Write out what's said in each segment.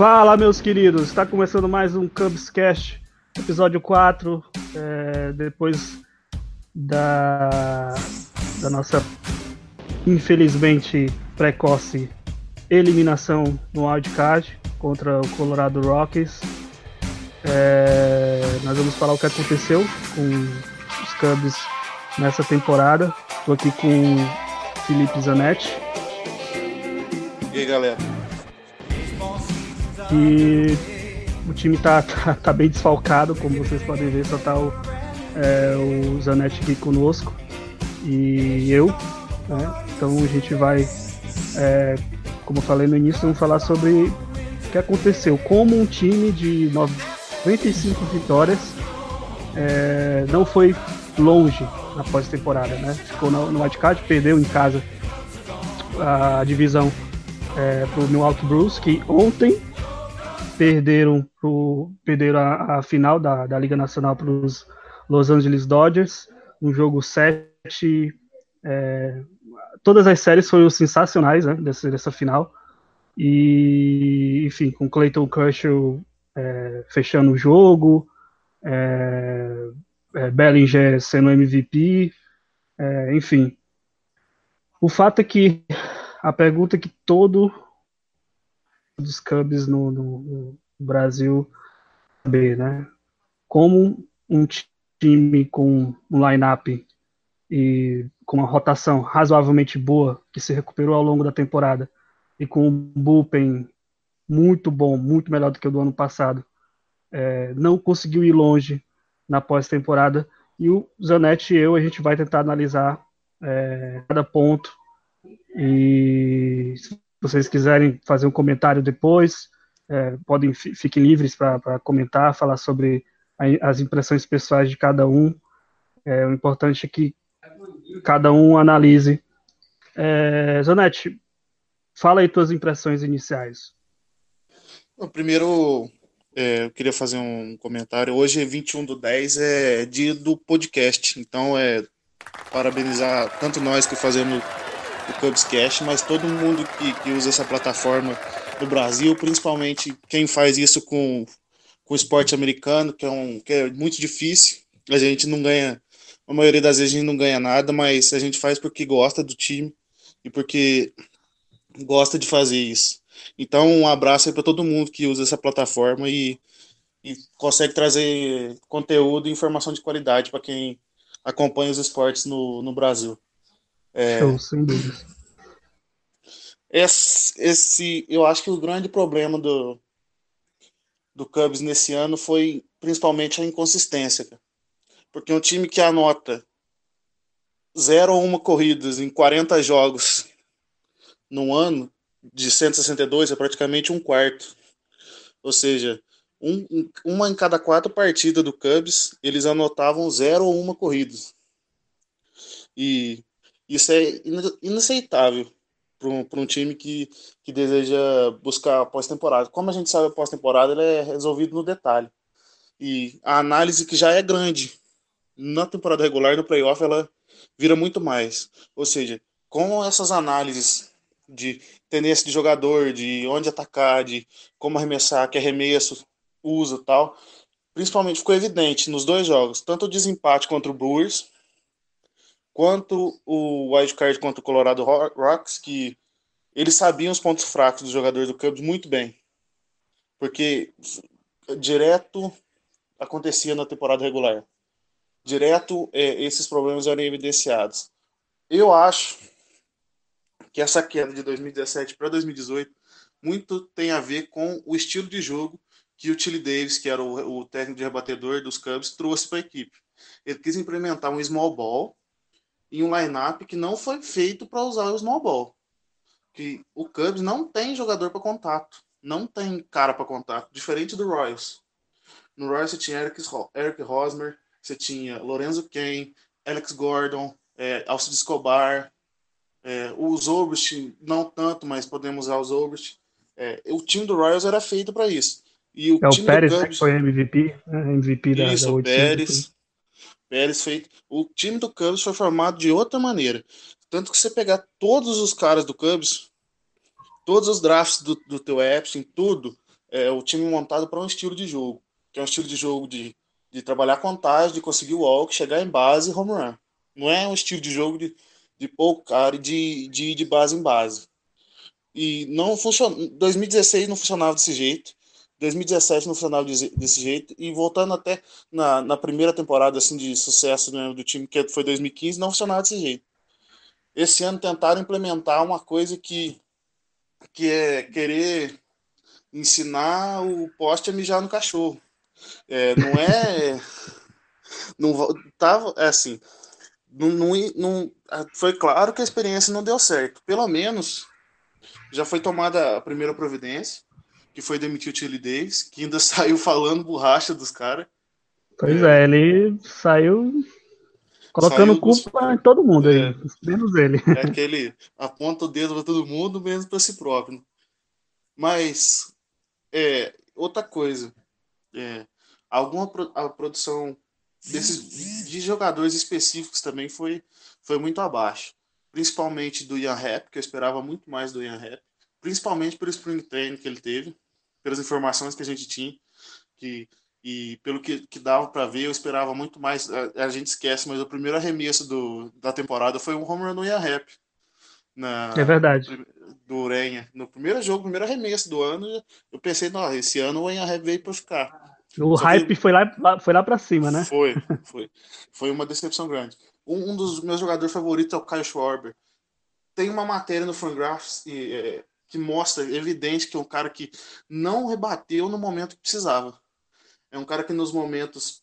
Fala, meus queridos! Está começando mais um Cubs Cast, episódio 4. É, depois da, da nossa, infelizmente, precoce eliminação no wildcard contra o Colorado Rockies. É, nós vamos falar o que aconteceu com os Cubs nessa temporada. Estou aqui com Felipe Zanetti. E aí, galera? E o time tá, tá, tá, bem desfalcado, como vocês podem ver, só tá o, é, o Zanetti aqui conosco e eu. Né? Então a gente vai, é, como falei no início, vamos falar sobre o que aconteceu. Como um time de 95 vitórias é, não foi longe na pós-temporada, né? Ficou no, no wildcard, perdeu em casa a divisão é, pro Milwaukee Brewers, que ontem perderam, pro, perderam a, a final da, da Liga Nacional para os Los Angeles Dodgers, um jogo 7. É, todas as séries foram sensacionais né, dessa, dessa final. E, enfim, com Clayton Kershaw é, fechando o jogo, é, é, Bellinger sendo MVP, é, enfim. O fato é que a pergunta que todo dos Cubs no, no, no Brasil né? Como um time com um line-up e com uma rotação razoavelmente boa, que se recuperou ao longo da temporada, e com um bullpen muito bom, muito melhor do que o do ano passado, é, não conseguiu ir longe na pós-temporada. E o Zanetti e eu, a gente vai tentar analisar é, cada ponto. E vocês quiserem fazer um comentário depois, é, podem fiquem livres para comentar, falar sobre a, as impressões pessoais de cada um. É, o importante é que cada um analise. É, Zanetti, fala aí tuas impressões iniciais. primeiro, é, eu queria fazer um comentário. Hoje, 21 do 10, é dia do podcast. Então, é parabenizar tanto nós que fazemos do Cubscast, mas todo mundo que, que usa essa plataforma no Brasil, principalmente quem faz isso com, com o esporte americano, que é, um, que é muito difícil. A gente não ganha, a maioria das vezes a gente não ganha nada, mas a gente faz porque gosta do time e porque gosta de fazer isso. Então, um abraço aí para todo mundo que usa essa plataforma e, e consegue trazer conteúdo e informação de qualidade para quem acompanha os esportes no, no Brasil. É, Show, sem dúvida. Esse, esse, eu acho que o grande problema do, do Cubs nesse ano foi principalmente a inconsistência. Porque um time que anota zero ou uma corridas em 40 jogos no ano, de 162, é praticamente um quarto. Ou seja, um, uma em cada quatro partidas do Cubs, eles anotavam zero ou uma corrida. E isso é inaceitável para um, um time que, que deseja buscar pós-temporada. Como a gente sabe, a pós-temporada é resolvido no detalhe. E a análise que já é grande na temporada regular, no playoff, ela vira muito mais. Ou seja, com essas análises de tendência de jogador, de onde atacar, de como arremessar, que arremesso usa tal, principalmente ficou evidente nos dois jogos, tanto o desempate contra o Brewers, quanto o wildcard contra o Colorado Rocks, que eles sabiam os pontos fracos dos jogadores do Cubs muito bem. Porque direto acontecia na temporada regular. Direto é, esses problemas eram evidenciados. Eu acho que essa queda de 2017 para 2018 muito tem a ver com o estilo de jogo que o Tilly Davis, que era o, o técnico de rebatedor dos Cubs, trouxe para a equipe. Ele quis implementar um small ball em um lineup que não foi feito para usar o small ball. Que o Cubs não tem jogador para contato, não tem cara para contato, diferente do Royals. No Royals você tinha Eric, Eric Hosmer, você tinha Lorenzo Kane, Alex Gordon, é, Alcides Escobar, é, o Zobrist, não tanto, mas podemos usar o Zobrist. É, o time do Royals era feito para isso. E o é o Pérez Cubs, que foi MVP, né? MVP da, isso, da Pérez. Pérez feito. O time do Cubs foi formado de outra maneira. Tanto que você pegar todos os caras do Cubs, todos os drafts do, do teu Epstein, tudo, é o time montado para um estilo de jogo, que é um estilo de jogo de, de trabalhar contagem, de conseguir walk, chegar em base e home run. Não é um estilo de jogo de, de pouco cara e de, de, de base em base. E não funcionou. 2016 não funcionava desse jeito. 2017 não funcionava desse jeito. E voltando até na, na primeira temporada assim, de sucesso né, do time, que foi 2015, não funcionava desse jeito. Esse ano tentaram implementar uma coisa que, que é querer ensinar o poste a mijar no cachorro. É, não é. não tava é assim. Não, não, não, foi claro que a experiência não deu certo. Pelo menos já foi tomada a primeira providência, que foi demitir o Tilly Davis, que ainda saiu falando borracha dos caras. Pois é, ele saiu colocando saiu culpa dos... em todo mundo é, aí, menos ele. É aquele aponta o dedo para todo mundo, menos para si próprio. Mas é, outra coisa, é, alguma pro, a produção desses, de jogadores específicos também foi, foi muito abaixo principalmente do Ian Rap, que eu esperava muito mais do Ian Rap, principalmente pelo Spring Training que ele teve, pelas informações que a gente tinha, que, e pelo que, que dava para ver, eu esperava muito mais. A, a, gente esquece, mas o primeiro arremesso do, da temporada foi um home run do Ian Rap. Na, é verdade. Do Urenha. No primeiro jogo, primeiro arremesso do ano, eu pensei, não, esse ano o Ian Rap veio para ficar. O Só hype que... foi lá, foi lá para cima, né? Foi, foi. Foi uma decepção grande. Um, um dos meus jogadores favoritos é o Kyle Schwarber. Tem uma matéria no Fangraphs é, que mostra, evidente, que é um cara que não rebateu no momento que precisava. É um cara que nos momentos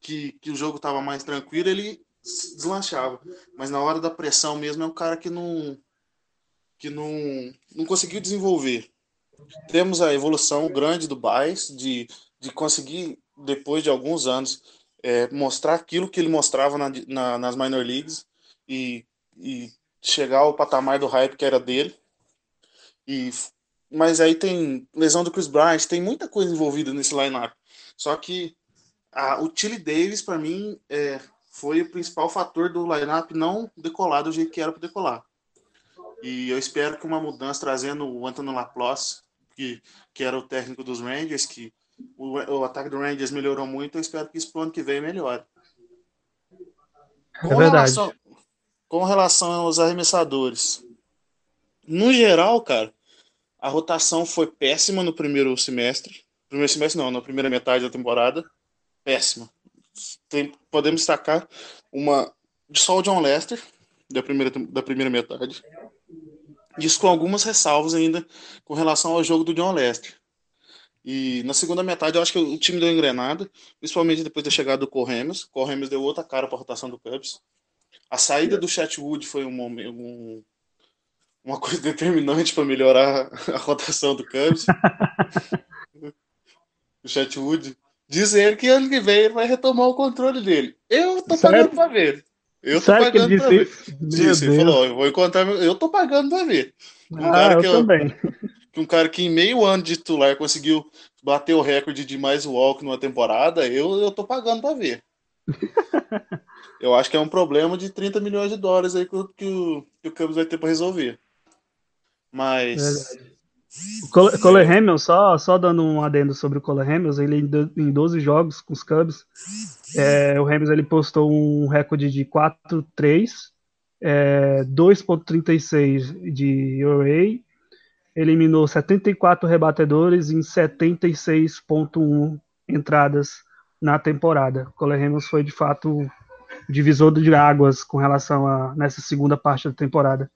que, que o jogo estava mais tranquilo, ele deslanchava. Mas na hora da pressão mesmo, é um cara que não, que não, não conseguiu desenvolver. Temos a evolução grande do Baez, de, de conseguir, depois de alguns anos, é, mostrar aquilo que ele mostrava na, na, nas minor leagues e, e chegar ao patamar do hype que era dele. E, mas aí tem lesão do Chris Bryant, tem muita coisa envolvida nesse lineup. Só que a, o Tilly Davis, para mim, é, foi o principal fator do lineup não decolar do jeito que era para decolar. E eu espero que uma mudança trazendo o Anthony Laplace, que, que era o técnico dos Rangers, que o, o ataque do Rangers melhorou muito, eu espero que isso pro ano que vem melhore. É com, verdade. Relação, com relação aos arremessadores, no geral, cara, a rotação foi péssima no primeiro semestre. Primeiro semestre não, na primeira metade da temporada. Péssima. Tem, podemos destacar uma só o John Lester, da primeira, da primeira metade. Isso com algumas ressalvas ainda com relação ao jogo do John Lester. E na segunda metade eu acho que o time deu engrenada, principalmente depois da chegada do Corremes. Corremes deu outra cara para a rotação do Cubs. A saída do Chatwood foi um, um, uma coisa determinante para melhorar a rotação do Cubs. o Chatwood diz ele que ano que vem ele vai retomar o controle dele. Eu tô pagando para ver. Eu tô Sério pagando para ver. Disse, ele falou, eu vou encontrar, eu tô pagando para ver. Um ah, cara eu que também um cara que em meio ano de titular conseguiu bater o recorde de mais walk numa temporada, eu, eu tô pagando para ver. eu acho que é um problema de 30 milhões de dólares aí que, que, o, que o Cubs vai ter para resolver. Mas. O Cole, Hamilton, só, só dando um adendo sobre o Cole Hamilton, ele em 12 jogos com os Cubs, é, o Hamilton ele postou um recorde de 4-3, é, 2.36 de ERA eliminou 74 rebatedores em 76,1 entradas na temporada. Cole Ramos foi de fato o divisor de águas com relação a nessa segunda parte da temporada.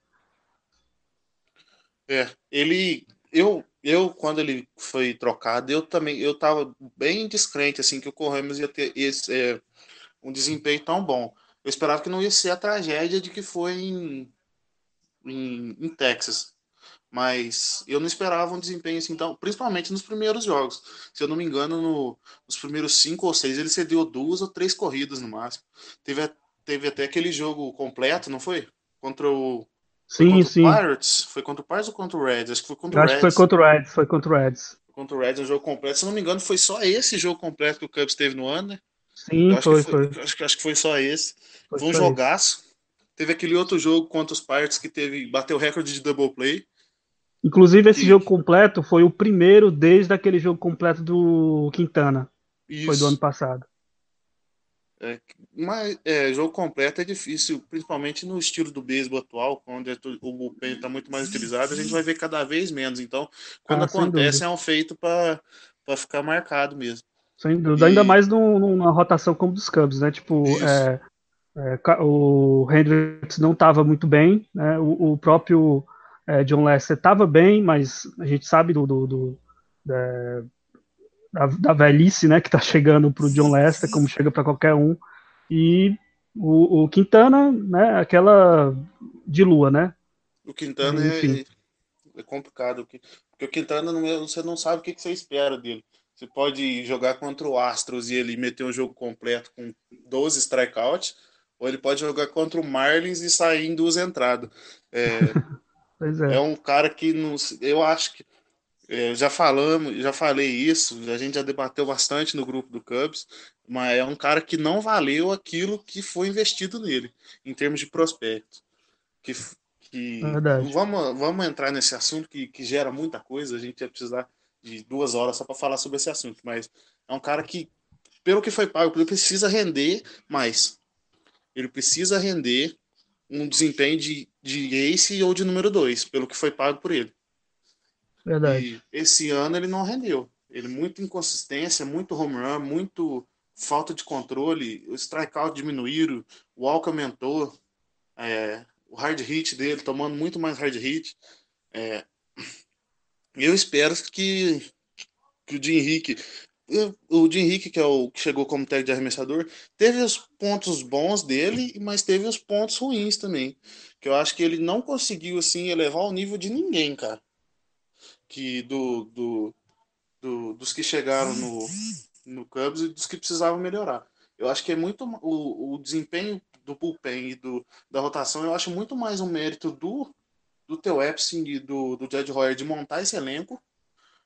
É, ele eu eu quando ele foi trocado, eu também eu tava bem descrente assim que o Corremos ia ter esse, é, um desempenho tão bom. Eu esperava que não ia ser a tragédia de que foi em, em, em Texas mas eu não esperava um desempenho assim, então, principalmente nos primeiros jogos. Se eu não me engano, no, nos primeiros cinco ou seis, ele cedeu duas ou três corridas no máximo. Teve, teve até aquele jogo completo, não foi? Contra o. Sim, sim. Pirates? Foi contra o Pirates ou contra o Reds? Acho que foi contra o Reds. Acho que foi contra o Reds, foi contra o Reds. Contra o Reds, um jogo completo. Se eu não me engano, foi só esse jogo completo que o Cubs teve no ano, né? Sim, foi, foi, foi. Acho, acho que foi só esse. Foi, foi um jogaço. Teve aquele outro jogo contra os Pirates que teve bateu o recorde de double play. Inclusive, esse que... jogo completo foi o primeiro desde aquele jogo completo do Quintana. Isso. Foi do ano passado. É, mas é, jogo completo é difícil, principalmente no estilo do beisebol atual, onde é o bullpen está muito mais utilizado, a gente vai ver cada vez menos. Então, quando ah, acontece, é um feito para ficar marcado mesmo. Sem dúvida, e... ainda mais numa rotação como dos Cubs, né? Tipo, é, é, o Hendricks não estava muito bem, né? o, o próprio é, John Lester estava bem, mas a gente sabe do, do, do da, da, velhice né, que está chegando para o John Lester, como chega para qualquer um. E o, o, Quintana, né, aquela de lua, né? O Quintana é, é, complicado, porque o Quintana não, é, você não sabe o que, que você espera dele. Você pode jogar contra o Astros e ele meter um jogo completo com 12 strikeouts, ou ele pode jogar contra o Marlins e sair em duas entradas. É, é. é. um cara que não, eu acho que é, já falamos, já falei isso, a gente já debateu bastante no grupo do Cubs, mas é um cara que não valeu aquilo que foi investido nele, em termos de prospecto. Que, que é vamos, vamos entrar nesse assunto que, que gera muita coisa, a gente ia precisar de duas horas só para falar sobre esse assunto, mas é um cara que, pelo que foi pago, ele precisa render mais. Ele precisa render um desempenho de, de ace ou de número dois, pelo que foi pago por ele. Verdade. E esse ano ele não rendeu. Ele muito inconsistência, muito home run, muito falta de controle, o strikeout diminuíram, o walk aumentou, é, o hard hit dele tomando muito mais hard hit. É, eu espero que, que o Jim Henrique, o Jim Henrique, que é o que chegou como técnico de arremessador, teve os pontos bons dele, mas teve os pontos ruins também. Que eu acho que ele não conseguiu assim elevar o nível de ninguém, cara que do, do, do, dos que chegaram no, no Cubs e dos que precisavam melhorar. Eu acho que é muito o, o desempenho do bullpen e do, da rotação, eu acho muito mais um mérito do, do Theo Epstein e do, do Jed Hoyer de montar esse elenco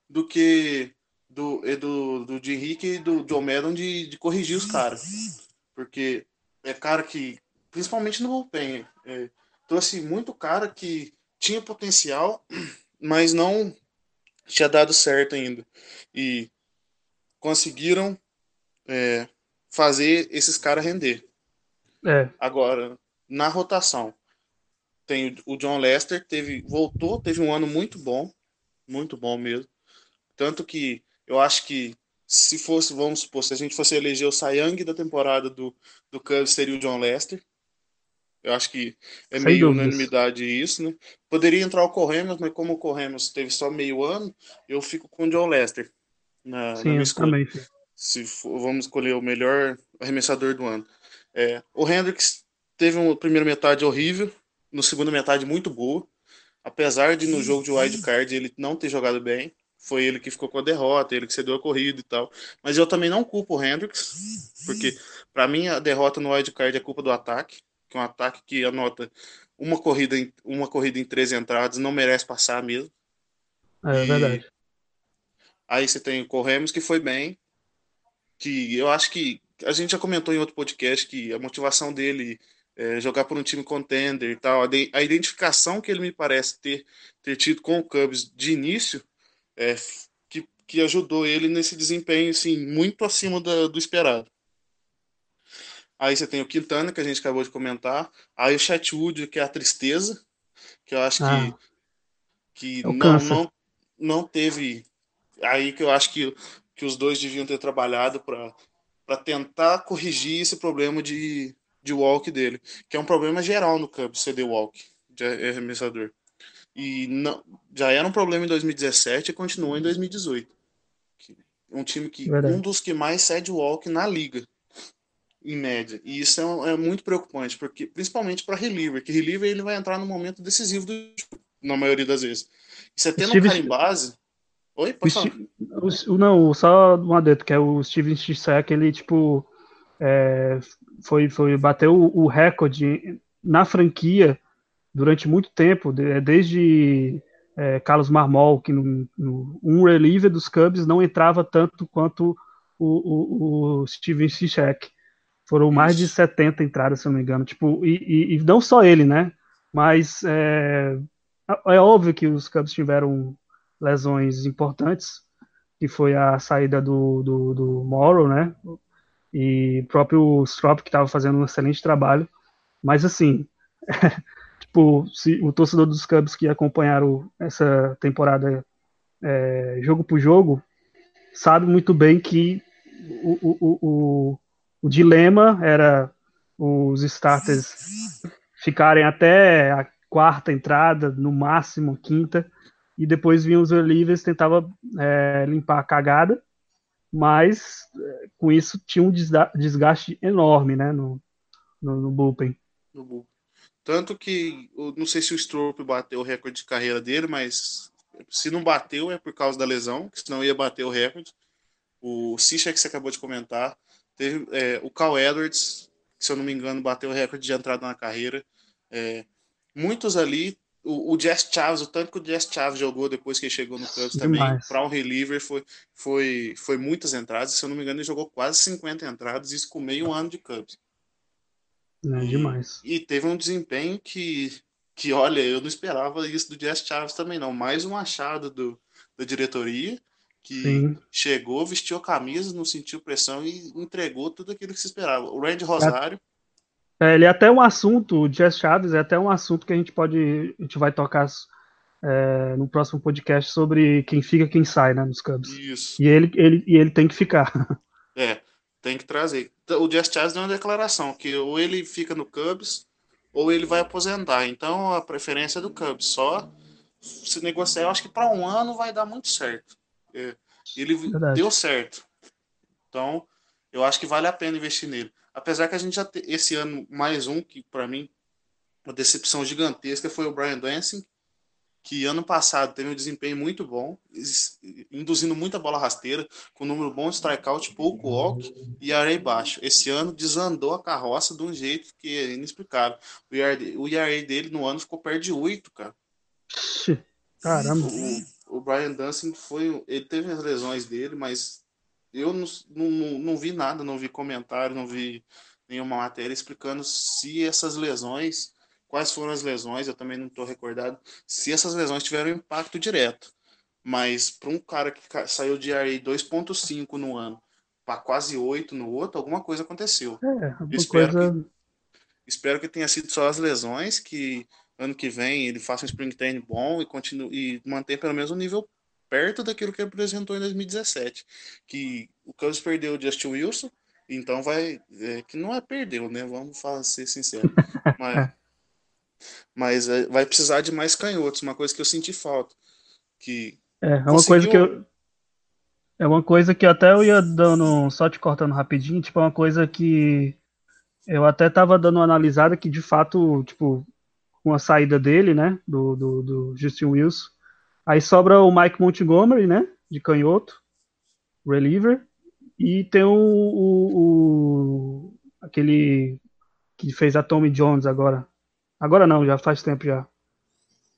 do que do, do, do de Henrique e do John Madden de, de corrigir os caras. Porque é cara que, principalmente no bullpen, é, trouxe muito cara que tinha potencial, mas não tinha dado certo ainda. E conseguiram é, fazer esses caras render. É. Agora, na rotação, tem o John Lester, teve, voltou, teve um ano muito bom, muito bom mesmo. Tanto que eu acho que se fosse, vamos supor, se a gente fosse eleger o Sayang da temporada do, do Cubs, seria o John Lester. Eu acho que é Sem meio dúvidas. unanimidade isso, né? Poderia entrar o Corremos, mas como o Corremos teve só meio ano, eu fico com o John Lester. Na, sim, na também. Se for, vamos escolher o melhor arremessador do ano. É, o Hendricks teve uma primeira metade horrível, no segunda metade muito boa. Apesar de no jogo de wild card ele não ter jogado bem, foi ele que ficou com a derrota, ele que cedeu a corrida e tal. Mas eu também não culpo o Hendricks, porque para mim a derrota no wild card é culpa do ataque que um ataque que anota uma corrida em, uma corrida em três entradas não merece passar mesmo. É, e... verdade. Aí você tem o Corremos que foi bem, que eu acho que a gente já comentou em outro podcast que a motivação dele é jogar por um time contender e tal, a, identificação que ele me parece ter, ter tido com o Cubs de início é, que, que ajudou ele nesse desempenho assim, muito acima da, do esperado. Aí você tem o Quintana, que a gente acabou de comentar. Aí o Chatwood, que é a tristeza, que eu acho ah, que, que é não, não, não teve. Aí que eu acho que, que os dois deviam ter trabalhado para tentar corrigir esse problema de, de walk dele, que é um problema geral no campo, CD walk, de arremessador. E não, já era um problema em 2017 e continuou em 2018. Um time que Verdade. um dos que mais cede walk na liga em média. E isso é, é muito preocupante, porque principalmente para reliever, que reliever ele vai entrar no momento decisivo do jogo, na maioria das vezes. E você tendo Steve... um cara em base. Oi, pode falar. O, não, só um adendo, que é o Steven Stisek, ele tipo é, foi, foi bateu o, o recorde na franquia durante muito tempo, é, desde é, Carlos Marmol, que no, no, um reliever dos Cubs não entrava tanto quanto o, o, o Steven Stisek. Foram mais de 70 entradas, se eu não me engano. Tipo, e, e, e não só ele, né? Mas é, é óbvio que os Cubs tiveram lesões importantes, que foi a saída do, do, do Morrow, né? E o próprio Strop, que estava fazendo um excelente trabalho. Mas, assim, tipo, se o torcedor dos Cubs que acompanharam essa temporada é, jogo por jogo, sabe muito bem que o, o, o, o dilema era os starters ficarem até a quarta entrada, no máximo quinta, e depois vinham os relievers, tentava é, limpar a cagada, mas é, com isso tinha um desgaste enorme né, no, no, no bullpen. No bullpen. Tanto que, não sei se o Stroop bateu o recorde de carreira dele, mas se não bateu é por causa da lesão, senão ia bater o recorde. O Sisha, que você acabou de comentar, teve é, o Cal Edwards, que, se eu não me engano, bateu o recorde de entrada na carreira. É, muitos ali o, o Jess Chaves, o tanto que o Jess Chaves jogou depois que ele chegou no Cubs também, para um reliever foi, foi, foi muitas entradas. Se eu não me engano, ele jogou quase 50 entradas, isso com meio ano de Cubs. É demais. E, e teve um desempenho que, que, olha, eu não esperava isso do Jess Chaves também, não. Mais um achado do, da diretoria que Sim. chegou, vestiu a camisa, não sentiu pressão e entregou tudo aquilo que se esperava. O Randy Rosário. É, ele é até um assunto, o Jess Chaves é até um assunto que a gente pode, a gente vai tocar é, no próximo podcast sobre quem fica quem sai, né, nos Cubs. Isso. E ele, ele, e ele tem que ficar. É, tem que trazer. O Jess Chaves deu uma declaração que ou ele fica no Cubs ou ele vai aposentar. Então a preferência é do Cubs. Só se negociar, eu acho que para um ano vai dar muito certo. É, ele Verdade. deu certo. Então eu acho que vale a pena investir nele. Apesar que a gente já te, esse ano mais um que para mim uma decepção gigantesca foi o Brian Dancing, que ano passado teve um desempenho muito bom, induzindo muita bola rasteira, com um número bom de strikeout, pouco walk e array baixo. Esse ano desandou a carroça de um jeito que é inexplicável. O ERA, o ERA dele no ano ficou perto de 8, cara. Caramba. O, o Brian Dancing foi. Ele teve as lesões dele, mas eu não, não, não vi nada, não vi comentário, não vi nenhuma matéria explicando se essas lesões, quais foram as lesões, eu também não estou recordado, se essas lesões tiveram impacto direto. Mas para um cara que saiu de RA 2.5 no ano para quase 8 no outro, alguma coisa aconteceu. É, espero, coisa... que, espero que tenha sido só as lesões, que ano que vem ele faça um spring training bom e continue e manter pelo menos o nível perto daquilo que ele apresentou em 2017. Que o Cubs perdeu o Justin Wilson, então vai. É, que não é perdeu, né? Vamos falar, ser sincero. Mas, mas é, vai precisar de mais canhotos, uma coisa que eu senti falta. Que é, é uma coisa que eu. É uma coisa que até eu ia dando, só te cortando rapidinho, tipo, é uma coisa que eu até tava dando uma analisada que de fato, tipo, com a saída dele, né, do, do, do Justin Wilson, Aí sobra o Mike Montgomery, né? De canhoto, reliever. E tem o, o, o, aquele que fez a Tommy Jones agora. Agora não, já faz tempo já.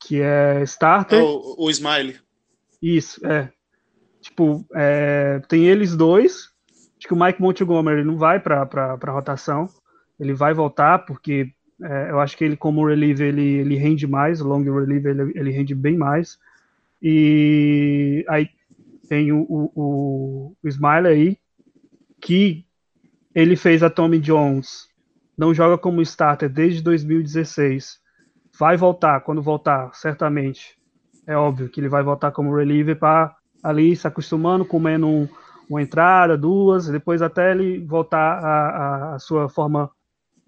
Que é starter. o, o Smiley. Isso, é. Tipo, é, tem eles dois. Acho que o Mike Montgomery não vai para a rotação. Ele vai voltar porque é, eu acho que ele, como reliever, ele, ele rende mais. Long reliever, ele, ele rende bem mais. E aí tem o, o, o Smile aí, que ele fez a Tommy Jones, não joga como starter desde 2016. Vai voltar, quando voltar, certamente. É óbvio que ele vai voltar como reliever para ali se acostumando, comendo um, uma entrada, duas, depois até ele voltar à, sua forma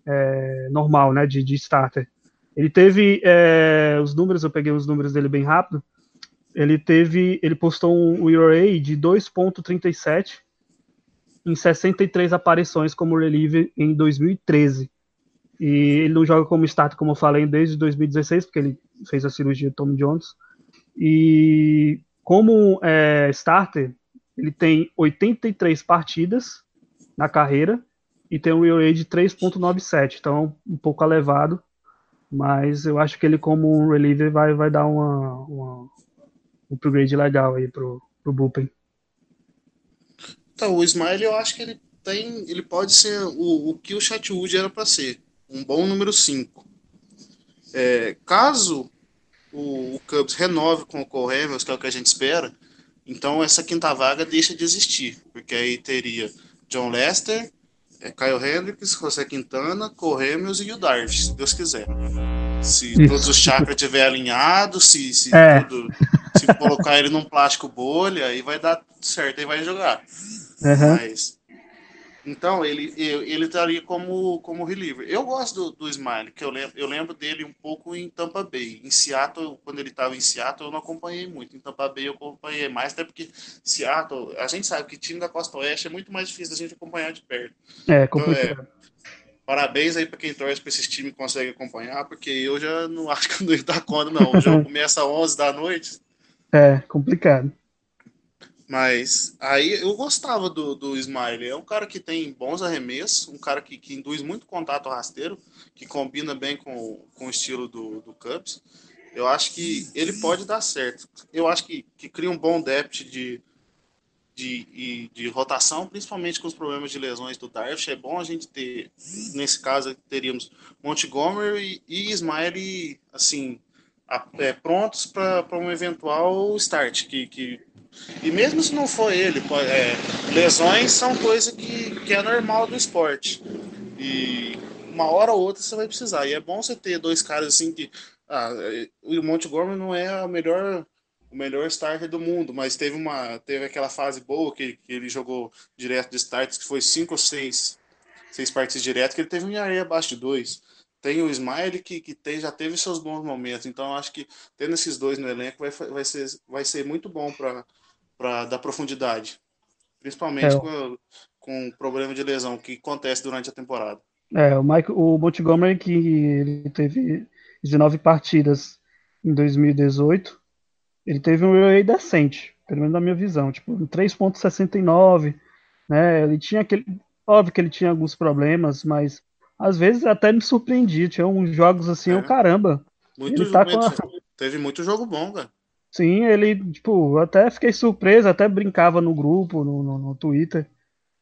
é, normal, né, de, de starter. Ele teve é, os números, eu peguei os números dele bem rápido ele teve, ele postou um ERA de 2.37 em 63 aparições como reliever em 2013. E ele não joga como starter, como eu falei, desde 2016, porque ele fez a cirurgia de Tom Jones. E como é, starter, ele tem 83 partidas na carreira e tem um ERA de 3.97, então um pouco elevado, mas eu acho que ele como um reliever vai, vai dar uma, uma upgrade legal aí pro, pro Bullpen. Então, o Smile eu acho que ele tem. Ele pode ser o, o que o Chatwood era para ser. Um bom número 5. É, caso o, o Cubs renove com o Cole que é o que a gente espera, então essa quinta vaga deixa de existir, porque aí teria John Lester, é, Kyle Hendricks, José Quintana, Hamels e o Darvish, se Deus quiser. Se Isso. todos os chakras estiverem alinhados, se, se, é. tudo, se colocar ele num plástico bolha, aí vai dar certo, aí vai jogar. Uhum. Mas então, ele, ele estaria como, como reliever. Eu gosto do, do Smiley, que eu lembro, eu lembro dele um pouco em Tampa Bay. Em Seattle, quando ele estava em Seattle, eu não acompanhei muito. Em Tampa Bay eu acompanhei mais, até porque Seattle, a gente sabe que time da Costa Oeste é muito mais difícil da gente acompanhar de perto. É, complicado. Então, é, parabéns aí para quem torce para esses times que consegue acompanhar, porque eu já não acho que não dá conta, não. O jogo começa às 11 da noite. É, complicado. Mas aí eu gostava do, do Smiley. É um cara que tem bons arremessos, um cara que, que induz muito contato rasteiro, que combina bem com, com o estilo do, do Cubs. Eu acho que ele pode dar certo. Eu acho que, que cria um bom depth de, de, de, rotação, principalmente com os problemas de lesões do Darvish. É bom a gente ter, nesse caso, teríamos Montgomery e, e Smiley, assim, a, é, prontos para um eventual start, que, que e mesmo se não for ele, é, lesões são coisa que, que é normal do esporte. E uma hora ou outra você vai precisar. E é bom você ter dois caras assim que. Ah, o Montgomery não é a melhor, o melhor starter do mundo, mas teve uma teve aquela fase boa que, que ele jogou direto de starts, que foi cinco ou seis, seis partidas direto, que ele teve um areia abaixo de dois. Tem o Smile que, que tem, já teve seus bons momentos. Então acho que tendo esses dois no elenco vai, vai, ser, vai ser muito bom para para dar profundidade, principalmente é. com, com o problema de lesão que acontece durante a temporada. É, o, Mike, o Montgomery que ele teve 19 partidas em 2018, ele teve um ERA decente, pelo menos na minha visão, tipo 3.69, né? Ele tinha aquele, óbvio que ele tinha alguns problemas, mas às vezes até me surpreendia, tinha uns jogos assim, é. o caramba. Muito, tá a... Teve muito jogo bom, cara. Sim, ele, tipo, até fiquei surpreso, até brincava no grupo, no, no, no Twitter,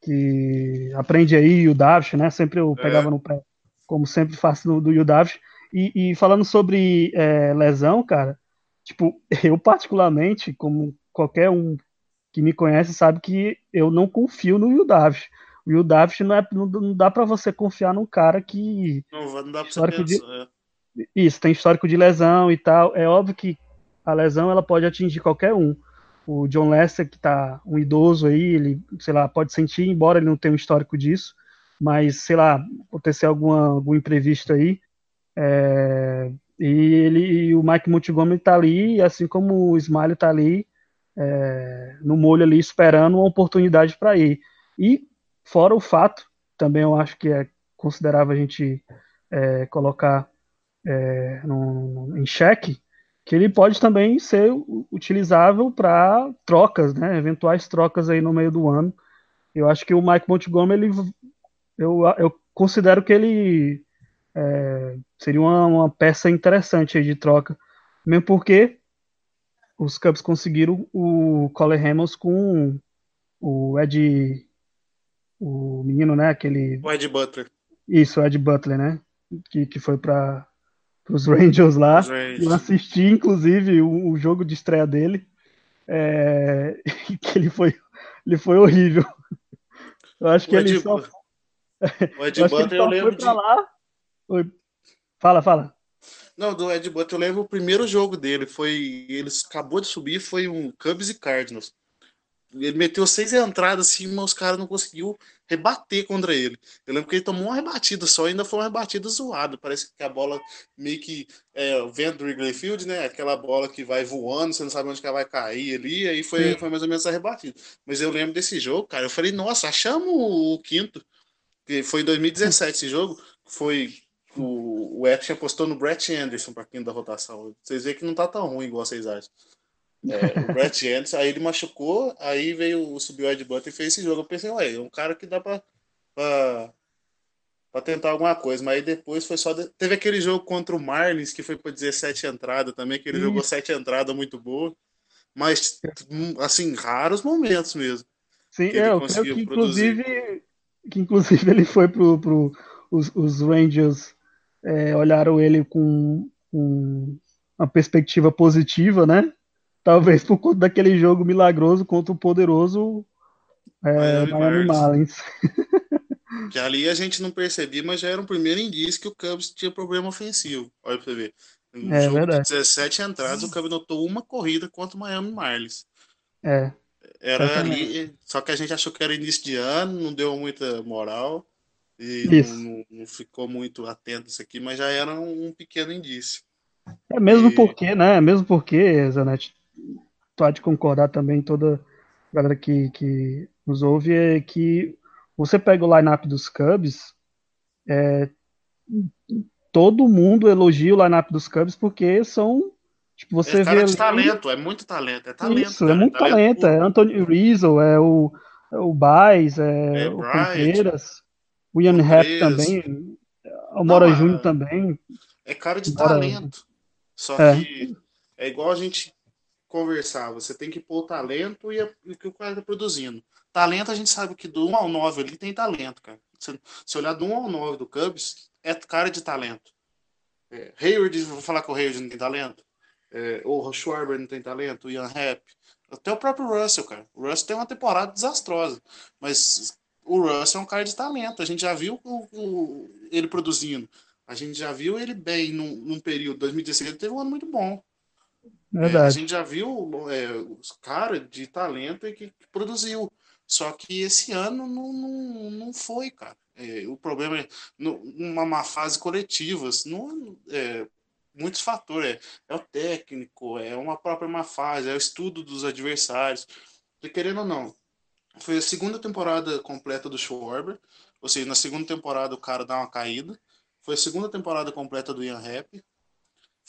que aprende aí o Davis, né? Sempre eu é. pegava é. no pé, como sempre faço do, do Davis. E, e, falando sobre é, lesão, cara, tipo, eu particularmente, como qualquer um que me conhece, sabe que eu não confio no Davis. O Davis não, é, não, não dá para você confiar num cara que. Não, não dá pra você de... é. Isso, tem histórico de lesão e tal. É óbvio que a lesão ela pode atingir qualquer um. O John Lester, que está um idoso aí, ele, sei lá, pode sentir, embora ele não tenha um histórico disso, mas, sei lá, acontecer alguma, algum imprevisto aí. É, e ele e o Mike Montgomery está ali, assim como o Smiley está ali, é, no molho ali, esperando uma oportunidade para ir. E, fora o fato, também eu acho que é considerável a gente é, colocar é, no, em xeque, que ele pode também ser utilizável para trocas, né? Eventuais trocas aí no meio do ano. Eu acho que o Mike Montgomery, ele, eu, eu considero que ele é, seria uma, uma, peça interessante aí de troca, mesmo porque os Cubs conseguiram o Cole Hamels com o Ed, o menino, né? Aquele. O Ed Butler. Isso, o Ed Butler, né? Que, que foi para os Rangers lá. Rangers. Eu assisti, inclusive, o, o, jogo de estreia dele. É, que ele foi, ele foi horrível. Eu acho que o ele Ed, só. O Ed Butler eu lembro de. Lá. Fala, fala. Não, do Ed Butler eu lembro o primeiro jogo dele. Foi. Ele acabou de subir, foi um Cubs e Cardinals. Ele meteu seis entradas assim, mas os caras não conseguiu rebater contra ele. Eu lembro que ele tomou uma rebatida só, ainda foi uma rebatida zoada. Parece que a bola meio que é, vento do Wrigley Field, né? Aquela bola que vai voando, você não sabe onde que ela vai cair ali, aí foi, foi mais ou menos essa rebatida. Mas eu lembro desse jogo, cara. Eu falei, nossa, achamos o quinto. Que foi em 2017 esse jogo. Foi. O, o Action apostou no Brett Anderson para quinto da rotação. Vocês veem que não tá tão ruim igual vocês acham. É, o Brett Anderson, aí ele machucou, aí veio, subiu o Ed Butler e fez esse jogo. Eu pensei, ué, é um cara que dá pra, pra, pra tentar alguma coisa, mas aí depois foi só. De... Teve aquele jogo contra o Marlins que foi pra 17 entradas também, que ele Isso. jogou 7 entradas muito boa, mas assim, raros momentos mesmo. Sim, é, eu creio que inclusive, que inclusive ele foi pro, pro os, os Rangers é, olharam ele com, com uma perspectiva positiva, né? Talvez por conta daquele jogo milagroso contra o poderoso é, Miami, Miami Marlins. Que ali a gente não percebia, mas já era um primeiro indício que o Cubs tinha problema ofensivo. Olha pra você ver. No é, jogo verdade. de 17 entradas, o Cubs notou uma corrida contra o Miami Marlins. É. Era ali, só que a gente achou que era início de ano, não deu muita moral e não, não, ficou muito atento isso aqui, mas já era um, um pequeno indício. É mesmo e... porque, né? Mesmo porque, Zanetti, pode concordar também toda a galera que, que nos ouve, é que você pega o lineup dos Cubs, é, todo mundo elogia o lineup dos Cubs porque são Tipo, você vê de talento, é muito talento, é talento. Isso, cara, é muito talento. talento é Anthony Rizzo, é o, é o Baez, é, é o Contreiras, o Ian Happ também, o Mora Júnior também. É cara de Mora... talento. Só é. que é igual a gente conversar, você tem que pôr o talento e, o que o cara tá produzindo. Talento, a gente sabe que do 1 ao 9 ali tem talento, cara. Se, se olhar do 1 ao 9 do Cubs, é cara de talento. É, Hayward, vou falar que o Hayward não tem talento. É, o Schwarber não tem talento, o Ian Happ. Até o próprio Russell, cara. O Russell tem uma temporada desastrosa. Mas o Russell é um cara de talento. A gente já viu o, o, ele produzindo. A gente já viu ele bem num, num período. 2016 ele teve um ano muito bom. Verdade. É, a gente já viu é, os caras de talento que, que, produziu. Só que esse ano não, não, não foi, cara. É, o problema é numa má fase coletiva. Não, é, muitos fatores. É, é, o técnico, é uma própria má fase, é o estudo dos adversários. E querendo ou não, foi a segunda temporada completa do Schwarber, ou seja, na segunda temporada o cara dá uma caída. Foi a segunda temporada completa do Ian Happ.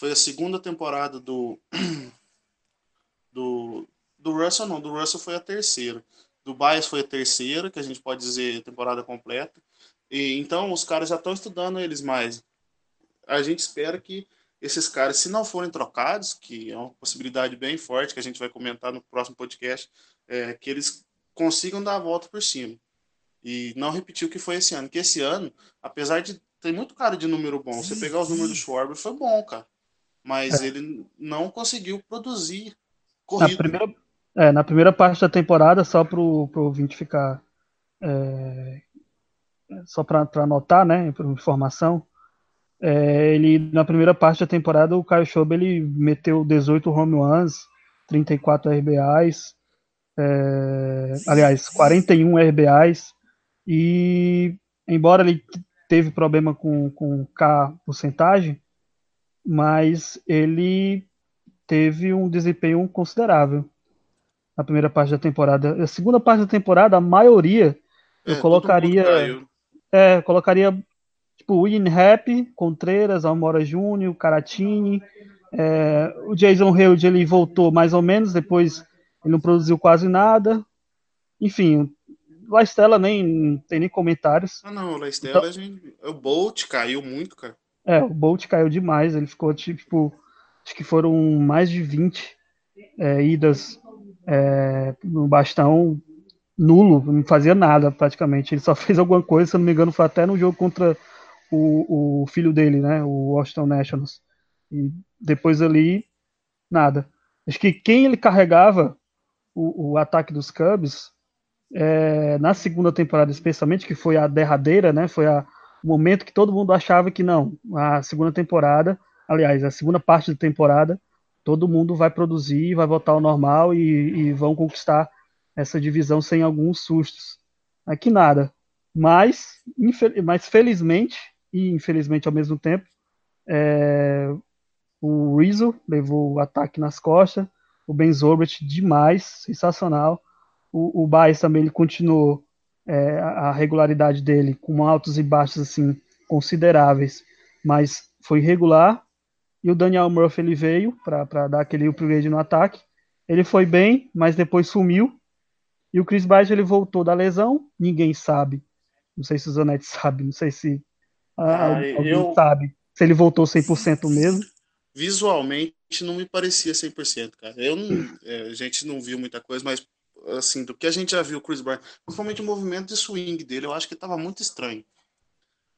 Foi a segunda temporada do do do Russell não, do Russell foi a terceira. Do Bias foi a terceira, que a gente pode dizer temporada completa. E então os caras já estão estudando eles mais. A gente espera que esses caras, se não forem trocados, que é uma possibilidade bem forte que a gente vai comentar no próximo podcast, é, que eles consigam dar a volta por cima. E não repetir o que foi esse ano. Que esse ano, apesar de ter muito cara de número bom, você pegar os números do Schwarber foi bom, cara. Mas é. ele não conseguiu produzir corrida. Na primeira, é, na primeira parte da temporada, só para o ouvinte ficar. É, só para anotar, né, por informação, é, ele, na primeira parte da temporada, o Caio Schob, ele meteu 18 home runs, 34 RBIs, é, aliás, 41 RBIs, e embora ele teve problema com, com K porcentagem, mas ele teve um desempenho considerável na primeira parte da temporada. A segunda parte da temporada, a maioria eu é, colocaria é, colocaria Tipo, Happ, Contreiras, Almora Júnior, Caratini. É, o Jason Held ele voltou mais ou menos, depois ele não produziu quase nada. Enfim, La Estela nem tem nem comentários. Ah, não, La Estela, então, gente, o Bolt caiu muito, cara. É, o Bolt caiu demais, ele ficou tipo, acho que foram mais de 20 é, idas é, no bastão nulo, não fazia nada praticamente. Ele só fez alguma coisa, se não me engano, foi até no jogo contra o, o filho dele, né, o Washington Nationals. E depois ali, nada. Acho que quem ele carregava o, o ataque dos Cubs, é, na segunda temporada especialmente, que foi a derradeira, né, foi a, o momento que todo mundo achava que não, a segunda temporada, aliás, a segunda parte da temporada, todo mundo vai produzir, vai voltar ao normal e, e vão conquistar essa divisão sem alguns sustos. Aqui nada. Mas, mas felizmente, e infelizmente ao mesmo tempo. É, o Rizzo levou o ataque nas costas, o Ben Zorbert demais, sensacional. O, o Baez também ele continuou é, a regularidade dele com altos e baixos assim consideráveis, mas foi regular. E o Daniel Murphy ele veio para dar aquele upgrade no ataque. Ele foi bem, mas depois sumiu. E o Chris Baez ele voltou da lesão, ninguém sabe. Não sei se o Zanetti sabe, não sei se ah, alguém eu... sabe se ele voltou 100% mesmo. Visualmente não me parecia 100%, cara. Eu não, é, a gente não viu muita coisa, mas assim, do que a gente já viu o Chris Bryant, principalmente o movimento de swing dele, eu acho que estava muito estranho.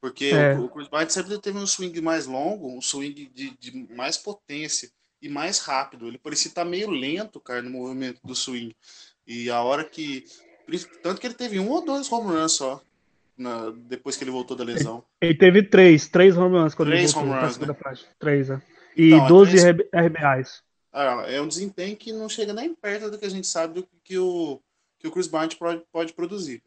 Porque é. o, o, Chris Bryant sempre teve um swing mais longo, um swing de, de mais potência. e mais rápido. Ele parecia estar meio lento, cara, no movimento do swing. E a hora que. Tanto que ele teve um ou dois home runs só. Na, depois que ele voltou da lesão. Ele, teve três, três home runs quando três ele voltou home runs, né? Três, é. E então, 12 três... RBIs. Ah, é um desempenho que não chega nem perto do que a gente sabe do que o, que o Chris Bryant pode, produzir.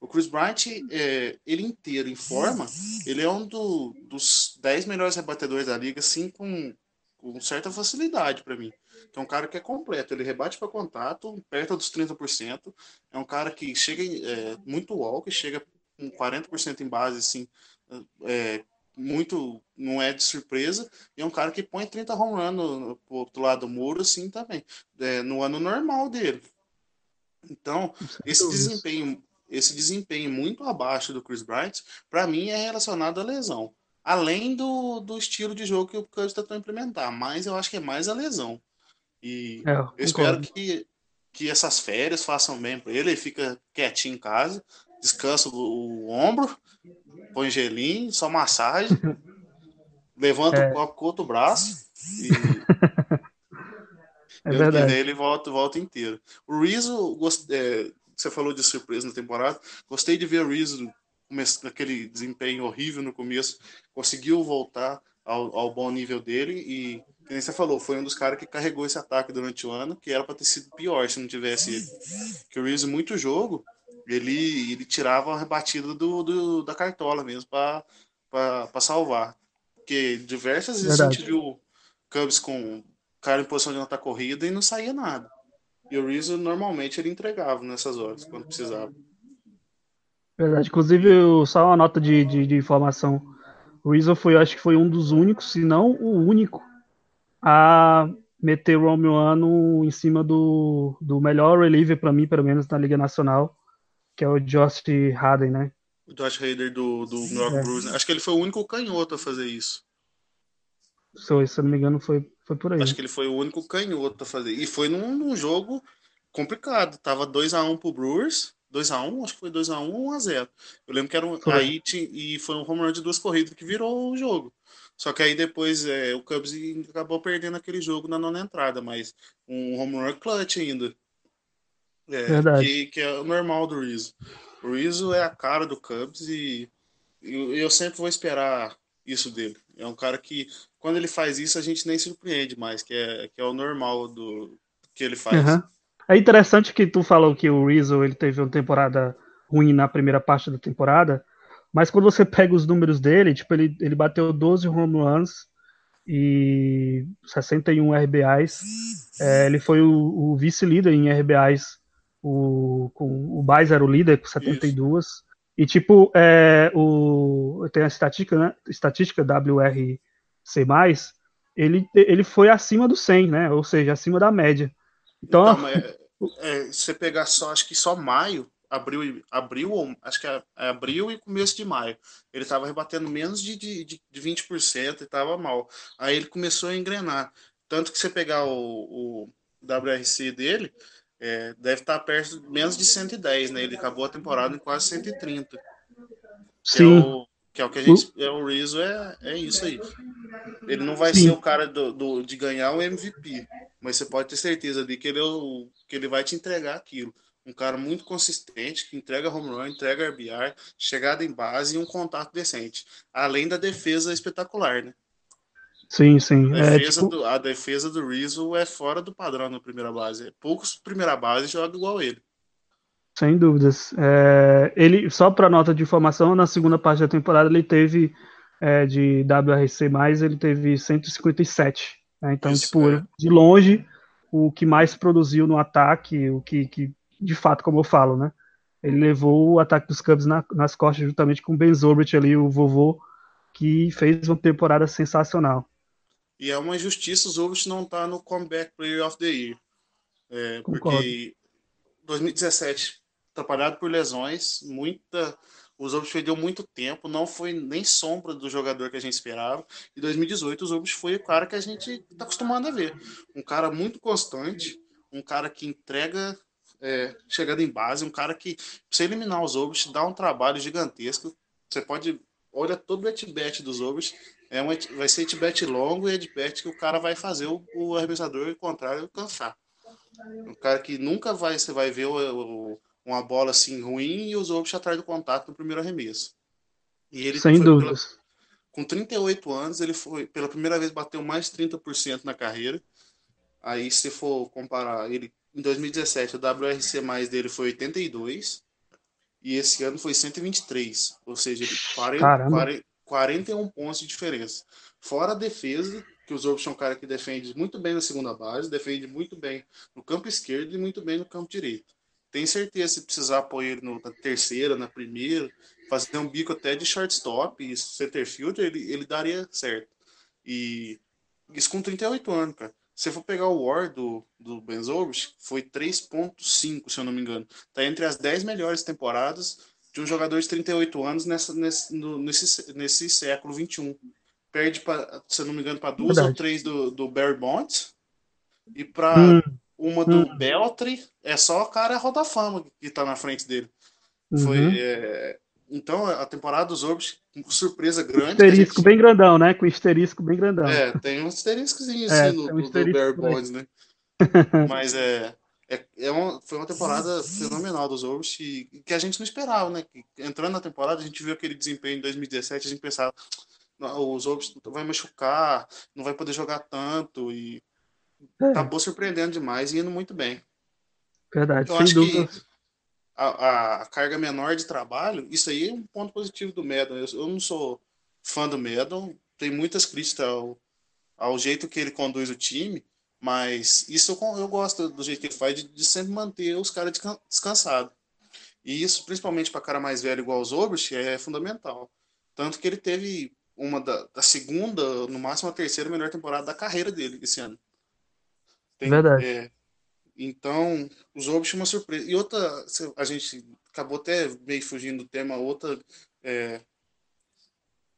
O Chris Bryant, é, ele inteiro em forma, ele é um do, dos 10 melhores rebatedores da liga, assim, com, com certa facilidade para mim. É um cara que é completo, ele rebate para contato, perto dos 30%. É um cara que chega é, muito walk, chega com 40% em base, assim, é, muito, não é de surpresa. E é um cara que põe 30 home run no, no, pro outro lado do muro, assim, também, é, no ano normal dele. Então, esse desempenho esse desempenho muito abaixo do Chris Bryant, para mim é relacionado à lesão. Além do, do estilo de jogo que o Cubs tentou implementar, mas eu acho que é mais a lesão. E é, eu, espero que, que essas férias façam bem para ele. Ele fica quietinho em casa, descansa o, o ombro, põe gelinho, só massagem, levanta é. o copo com o outro braço e. é verdade. E daí ele volta, volta inteiro. O Rizzo, é, você falou de surpresa na temporada. Gostei de ver o Rizzo naquele desempenho horrível no começo, conseguiu voltar ao, ao bom nível dele e, como você falou, foi um dos caras que carregou esse ataque durante o ano, que era para ter sido pior se não tivesse ele. Que o Rizzo, muito jogo, ele, ele tirava a rebatida do, do da cartola mesmo para salvar. Porque diversas vezes Verdade. a gente viu Cubs com cara em posição de anotar corrida e não saía nada. E o Rizzo normalmente ele entregava nessas horas, quando precisava. Verdade. Inclusive, só uma nota de, de, de informação. O Rizzo foi, acho que foi um dos únicos, se não o único, a meter o Romuano em cima do, do melhor reliever para mim, pelo menos na Liga Nacional, que é o Josh Haden, né? O Josh Hader do, do New York é. Blues. Né? Acho que ele foi o único canhoto a fazer isso. Se, se eu não me engano, foi, foi por aí. Acho que ele foi o único canhoto a fazer. E foi num, num jogo complicado. Tava 2x1 pro Brewers. 2x1, acho que foi 2x1 ou 1x0. Eu lembro que era um. Foi. Aí e foi um home run de duas corridas que virou o jogo. Só que aí depois é, o Cubs acabou perdendo aquele jogo na nona entrada, mas um home run clutch ainda. É, Verdade. Que, que é o normal do Rizzo. O Rizzo é a cara do Cubs e eu, eu sempre vou esperar isso dele. É um cara que, quando ele faz isso, a gente nem surpreende mais, que é, que é o normal do que ele faz. Uhum. É interessante que tu falou que o Rizzo ele teve uma temporada ruim na primeira parte da temporada, mas quando você pega os números dele, tipo, ele, ele bateu 12 home runs e 61 RBIs. É, ele foi o, o vice-líder em RBIs. O, com, o Baez era o líder com 72. Isso. E tipo, é, o, tem a estatística, né? Estatística WRC+, ele, ele foi acima do 100, né? Ou seja, acima da média. Então, então é, é, você pegar só, acho que só maio, abril, abril acho que é, é abril e começo de maio, ele estava rebatendo menos de, de, de 20% e estava mal. Aí ele começou a engrenar. Tanto que você pegar o, o WRC dele, é, deve estar perto de menos de 110, né? Ele acabou a temporada em quase 130. Sim. É o, que é o que a gente. É, o Rizzo é, é isso aí. Ele não vai Sim. ser o cara do, do, de ganhar o MVP, mas você pode ter certeza de que ele, é o, que ele vai te entregar aquilo. Um cara muito consistente, que entrega home run, entrega RBI, chegada em base e um contato decente. Além da defesa espetacular, né? Sim, sim. A é, defesa, é, tipo... do, a defesa do Rizzo é fora do padrão na primeira base. Poucos primeira base jogam igual ele. Sem dúvidas. É, ele, só para nota de informação, na segunda parte da temporada ele teve é, de WRC+, ele teve 157. Né? Então, Isso, tipo, é. de longe, o que mais produziu no ataque, o que, que, de fato, como eu falo, né? Ele levou o ataque dos Cubs na, nas costas juntamente com o Ben Zobrist ali, o vovô, que fez uma temporada sensacional. E é uma injustiça os Wolves não estar tá no Comeback Player of the Year. É, porque 2017, atrapalhado por lesões, muita. Os Wolves perdeu muito tempo, não foi nem sombra do jogador que a gente esperava. E 2018, os Wolves foi o cara que a gente está acostumado a ver. Um cara muito constante, um cara que entrega é, chegada em base, um cara que, você eliminar os Wolves, dá um trabalho gigantesco. Você pode olha todo o at-bat dos Zobers, é um, vai ser at-bat longo e at-bat que o cara vai fazer o, o arremessador contrário cansar. Um cara que nunca vai, você vai ver o, o, uma bola assim ruim e os Zobers atrás do contato no primeiro arremesso. E ele Sem dúvidas. Pela, com 38 anos, ele foi pela primeira vez bateu mais 30% na carreira. Aí, se for comparar, ele em 2017 o WRC mais dele foi 82 e esse ano foi 123, ou seja, 40, 40, 41 pontos de diferença. Fora a defesa, que os Orbs são um cara que defende muito bem na segunda base, defende muito bem no campo esquerdo e muito bem no campo direito. Tem certeza se precisar apoiar ele na terceira, na primeira, fazer um bico até de shortstop e centerfield, ele, ele daria certo. E isso com 38 anos, cara. Se for pegar o War do, do Ben Zobrist, foi 3.5, se eu não me engano. Tá entre as 10 melhores temporadas de um jogador de 38 anos nessa, nesse, no, nesse, nesse século 21. Perde, pra, se eu não me engano, para duas Verdade. ou três do, do Barry Bonds e para hum. uma do hum. Beltry. É só o cara roda fama que tá na frente dele. Uhum. Foi, é, então, a temporada dos Orbs, surpresa grande. Asterisco gente... bem grandão, né? Com asterisco bem grandão. É, tem um asteriscozinho assim é, no, um do, do Bear Bonds, né? Mas é, é, é uma, foi uma temporada fenomenal dos Orbs e que a gente não esperava, né? Que, entrando na temporada, a gente viu aquele desempenho em 2017, a gente pensava, os Orbs vai machucar, não vai poder jogar tanto e é. acabou surpreendendo demais e indo muito bem. Verdade, Eu sem dúvida. Que, a, a, carga menor de trabalho, isso aí é um ponto positivo do Medon. Eu, eu não sou fã do Medon, tem muitas críticas ao, ao jeito que ele conduz o time, mas isso eu, eu gosto do jeito que ele faz, de, de sempre manter os caras descansados. E isso, principalmente para cara mais velho igual os Obrich, é fundamental. Tanto que ele teve uma da, da, segunda, no máximo a terceira melhor temporada da carreira dele esse ano. Tem, Verdade. É, então, os Orbs uma surpresa. E outra, a gente acabou até meio fugindo do tema, outra é,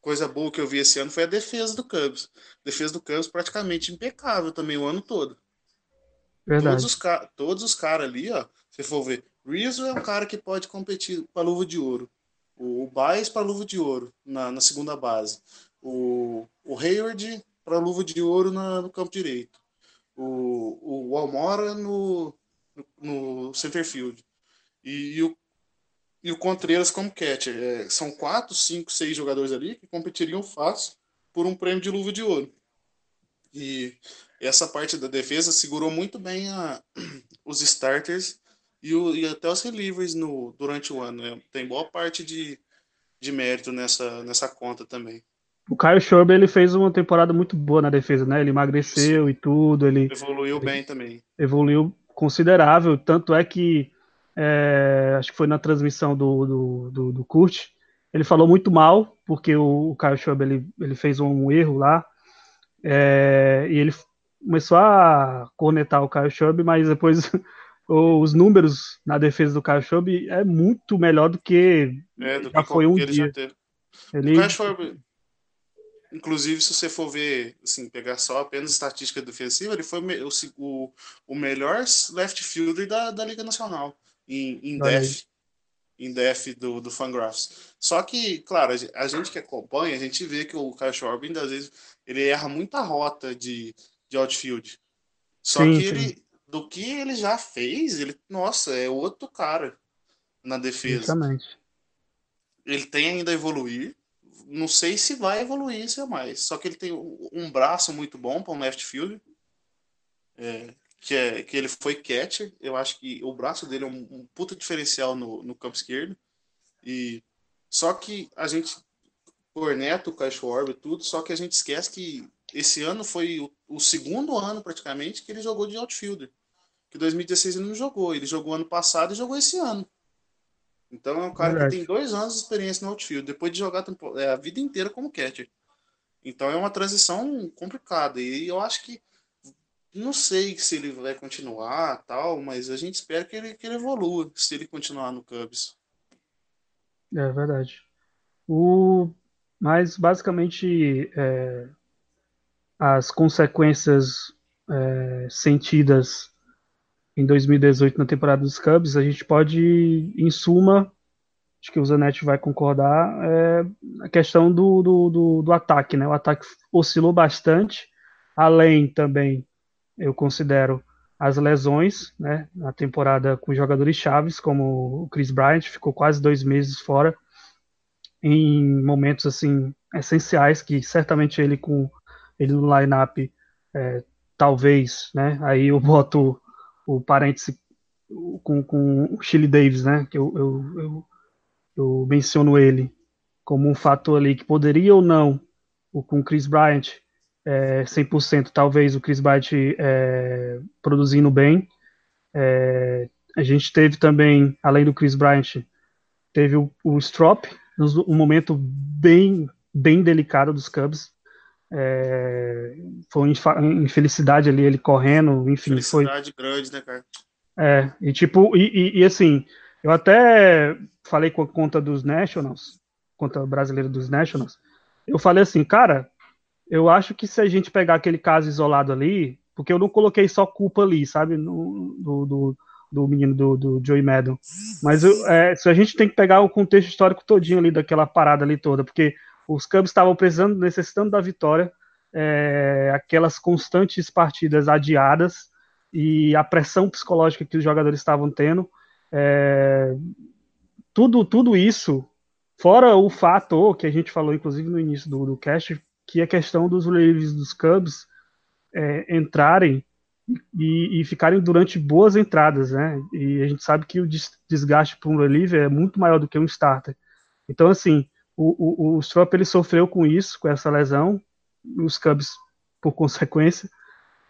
coisa boa que eu vi esse ano foi a defesa do Cubs. A defesa do Cubs praticamente impecável também o ano todo. Verdade. Todos os, todos os caras ali, ó, se for ver, Rizzo é um cara que pode competir para luva de ouro. O, o Baez para luva de ouro na, na segunda base. O, o Hayward para luva de ouro na, no campo direito o, o Almora no, no center field e, e, o, e o Contreras como catcher. É, são quatro, cinco, seis jogadores ali que competiriam fácil por um prêmio de luva de ouro. E essa parte da defesa segurou muito bem a, os starters e, o, e até os relievers no, durante o ano. Né? Tem boa parte de, de mérito nessa, nessa conta também. O Kyle Schwarber ele fez uma temporada muito boa na defesa, né? Ele emagreceu Sim. e tudo, ele evoluiu bem também. Evoluiu considerável, tanto é que é, acho que foi na transmissão do, do, do, do Kurt, ele falou muito mal, porque o, o Kyle Schwarber ele, ele fez um erro lá, é, e ele começou a cornetar o Kyle Schwarber, mas depois os números na defesa do Kyle Schwarber é muito melhor do que é, do já que foi um dia. Ele, o Kyle Schwarber Inclusive, se você for ver, assim, pegar só apenas estatística defensiva, ele foi o, o, o melhor left fielder da, da Liga Nacional em, em def, em def do, do Fangraphs. Só que, claro, a gente que acompanha, a gente vê que o Kyle Schwarber, às vezes, ele erra muita rota de, de outfield. Só sim, que ele, sim. do que ele já fez, ele, nossa, é outro cara na defesa. Exatamente. Ele tem ainda a evoluir, não sei se vai evoluir isso é mais. Só que ele tem um braço muito bom para um left field. É, que, é, que ele foi catcher. Eu acho que o braço dele é um, um puta diferencial no, no campo esquerdo. E só que a gente corneta o Cash Orb tudo, só que a gente esquece que esse ano foi o, o, segundo ano praticamente que ele jogou de outfielder. Que 2016 ele não jogou, ele jogou ano passado e jogou esse ano. Então é um cara Verdade. que tem dois anos de experiência no outfield, depois de jogar é, a vida inteira como catcher. Então é uma transição complicada. E eu acho que não sei se ele vai continuar tal, mas a gente espera que ele, que ele evolua se ele continuar no Cubs. É verdade. O, mas basicamente é, as consequências é, sentidas em 2018 na temporada dos Cubs, a gente pode, em suma, acho que o Zanetti vai concordar, é a questão do, do, do, do ataque, né? O ataque oscilou bastante, além também, eu considero, as lesões, né? Na temporada com jogadores chaves, como o Chris Bryant, ficou quase dois meses fora, em momentos, assim, essenciais, que certamente ele com ele no line-up, é, talvez, né? Aí eu boto o parêntese com, com o Chile Davis, né? Que eu, eu, eu eu menciono ele como um fator ali que poderia ou não, com o Chris Bryant, é, 100%, talvez o Chris Bryant é, produzindo bem. É, a gente teve também, além do Chris Bryant, teve o, o Strop, um momento bem, bem delicado dos Cubs. É, foi uma infelicidade ali, ele correndo, enfim. Felicidade foi... grande, né, cara? É, e tipo, e, e, e assim, eu até falei com a conta dos Nationals, conta brasileira dos Nationals, eu falei assim, cara, eu acho que se a gente pegar aquele caso isolado ali, porque eu não coloquei só culpa ali, sabe, no, do, do, do menino do, do Joey Madden, mas é, se a gente tem que pegar o contexto histórico todinho ali daquela parada ali toda, porque os Cubs estavam precisando, necessitando da vitória, é, aquelas constantes partidas adiadas e a pressão psicológica que os jogadores estavam tendo, é, tudo, tudo isso, fora o fato que a gente falou, inclusive, no início do, do cast, que é a questão dos relievers dos Cubs é, entrarem e, e, ficarem durante boas entradas, né? E a gente sabe que o desgaste para um reliever é muito maior do que um starter. Então, assim, o, o, o Strop ele sofreu com isso, com essa lesão, os Cubs por consequência.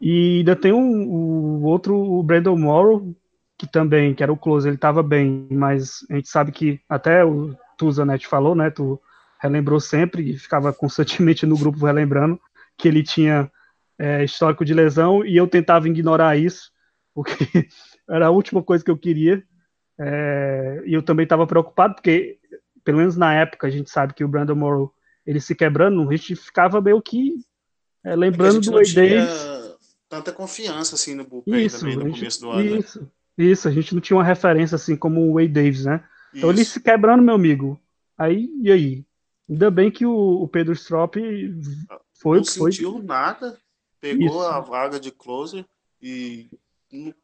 E ainda tem um, o outro, o Brandon Morrow, que também, que era o close, ele estava bem, mas a gente sabe que até o Tuzanet falou, né? Tu relembrou sempre e ficava constantemente no grupo relembrando que ele tinha é, histórico de lesão e eu tentava ignorar isso, porque era a última coisa que eu queria. É, e eu também estava preocupado, porque, pelo menos na época, a gente sabe que o Brandon Morrow ele se quebrando, a gente ficava meio que é, lembrando é que do Way Days. Tanta confiança assim no bullpen isso, também no gente, começo do ano. Né? Isso. Né? Isso, a gente não tinha uma referência assim como o Wade Davis, né? Então ele se quebrando, meu amigo. Aí, e aí? Ainda bem que o, o Pedro Strop foi. Não foi... sentiu nada, pegou Isso. a vaga de closer e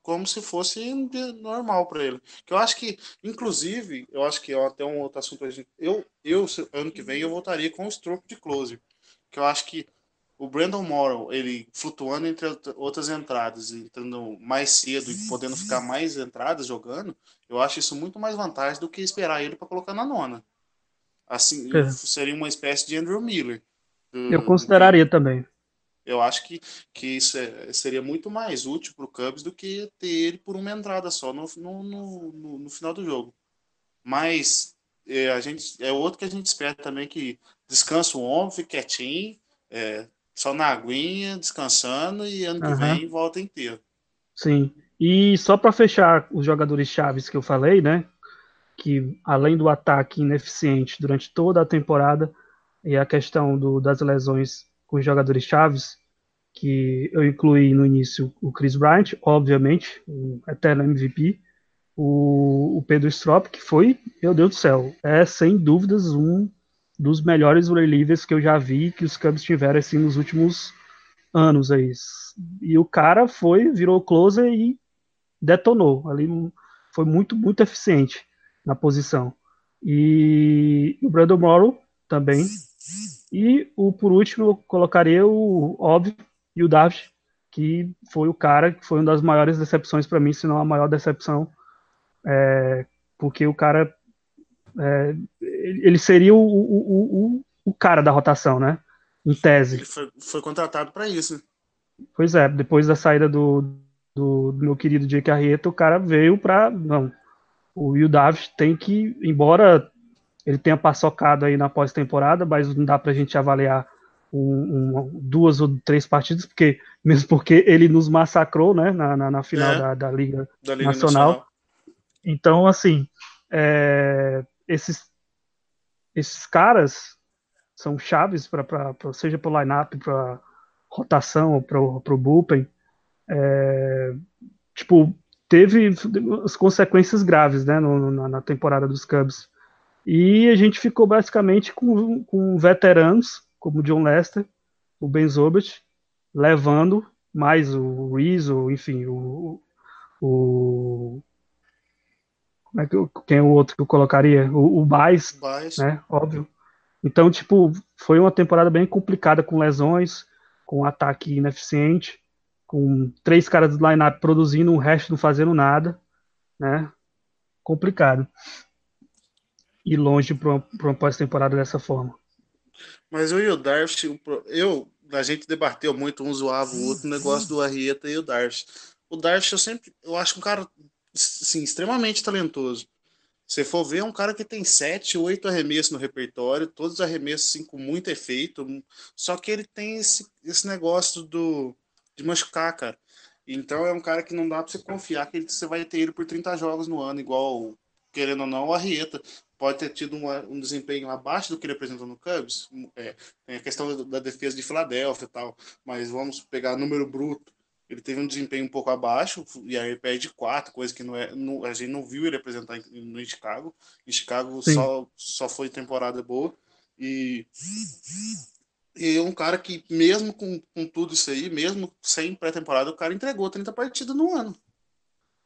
como se fosse normal para ele. Que eu acho que, inclusive, eu acho que é até um outro assunto. Eu, eu, ano que vem, eu voltaria com o Strop de closer. Que eu acho que o Brandon Morrow, ele flutuando entre outras entradas, entrando mais cedo e podendo ficar mais entradas jogando, eu acho isso muito mais vantagem do que esperar ele para colocar na nona. Assim, é. seria uma espécie de Andrew Miller. Eu consideraria do... também. Eu acho que, que isso é, seria muito mais útil para o Cubs do que ter ele por uma entrada só no, no, no, no final do jogo. Mas é, a gente, é outro que a gente espera também que descansa o ombro, fique quietinho, é, só na aguinha, descansando e ano que uhum. vem volta inteiro. Sim. E só para fechar os jogadores chaves que eu falei, né? Que além do ataque ineficiente durante toda a temporada e a questão do, das lesões com os jogadores chaves, que eu incluí no início o Chris Bryant, obviamente, o eterno MVP, o, o Pedro Strop, que foi, meu Deus do céu, é sem dúvidas um dos melhores relievers que eu já vi que os Cubs tiveram assim nos últimos anos aí. E o cara foi, virou closer e detonou. Ali foi muito, muito eficiente na posição. E o Brandon Morrow também. E o por último eu colocaria o óbvio e o David, que foi o cara que foi uma das maiores decepções para mim, se não a maior decepção, é, porque o cara é, ele seria o, o, o, o, cara da rotação, né? Em tese. Ele foi, foi contratado para isso. Pois é, depois da saída do, do, do meu querido Jake Arrieta, o cara veio para não. O Will Davis tem que, embora ele tenha paçocado aí na pós-temporada, mas não dá para a gente avaliar um, um, duas ou três partidas, porque mesmo porque ele nos massacrou, né, na, na, na final é, da, da, Liga, da Liga Nacional. Nacional. Então, assim, é, esses, esses caras são chaves para seja para o line-up, para rotação ou para o bullpen. É, tipo, teve as consequências graves né, no, na, na, temporada dos Cubs. E a gente ficou basicamente com, com veteranos, como o John Lester, o Ben Zobert, levando mais o Rizzo, enfim, o, o como é que eu, quem é o outro que eu colocaria? O, o Baez, né? Óbvio. Então, tipo, foi uma temporada bem complicada com lesões, com ataque ineficiente, com três caras do line-up produzindo, o resto não fazendo nada, né? Complicado. E longe para uma, uma pós-temporada dessa forma. Mas eu e o Darcy, eu, a gente debateu muito, um zoava o outro, o negócio do Arrieta e o Darcy. O Darcy, eu sempre, eu acho um cara, sim, extremamente talentoso. Se for ver, é um cara que tem sete, oito arremessos no repertório, todos os arremessos assim, com muito efeito, só que ele tem esse, esse negócio do de machucar, cara. Então é um cara que não dá pra você confiar que você vai ter ele por 30 jogos no ano, igual, querendo ou não, o Arrieta. Pode ter tido uma, um desempenho abaixo do que ele apresentou no Cubs. É, tem a questão da defesa de Filadélfia e tal, mas vamos pegar número bruto ele teve um desempenho um pouco abaixo, e aí perde quatro, coisa que não é, não, a gente não viu ele apresentar no Chicago. Em Chicago só, só foi temporada boa. E, e um cara que, mesmo com, com tudo isso aí, mesmo sem pré-temporada, o cara entregou 30 partidas no ano.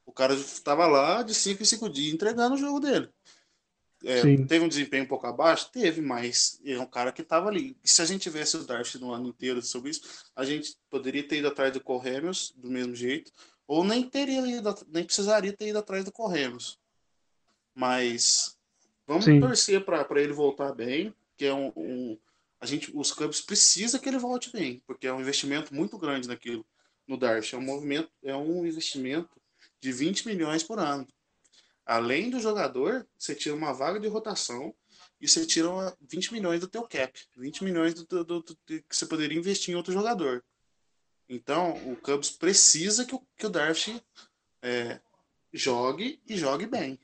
O cara estava lá de 5 em 5 dias entregando o jogo dele. É, teve um desempenho um pouco abaixo? Teve, mas é um cara que estava ali. E se a gente tivesse o Darcy no ano inteiro sobre isso, a gente poderia ter ido atrás do Corremos do mesmo jeito, ou nem teria ido, nem precisaria ter ido atrás do Corremos. Mas vamos Sim. torcer para ele voltar bem, que é um, um, a gente, os Cubs precisa que ele volte bem, porque é um investimento muito grande naquilo no Darcy. É um movimento, é um investimento de 20 milhões por ano. Além do jogador, você tira uma vaga de rotação e você tira 20 milhões do teu cap. 20 milhões do, do, do, do que você poderia investir em outro jogador. Então, o Cubs precisa que o, que o Darcy é, jogue e jogue bem.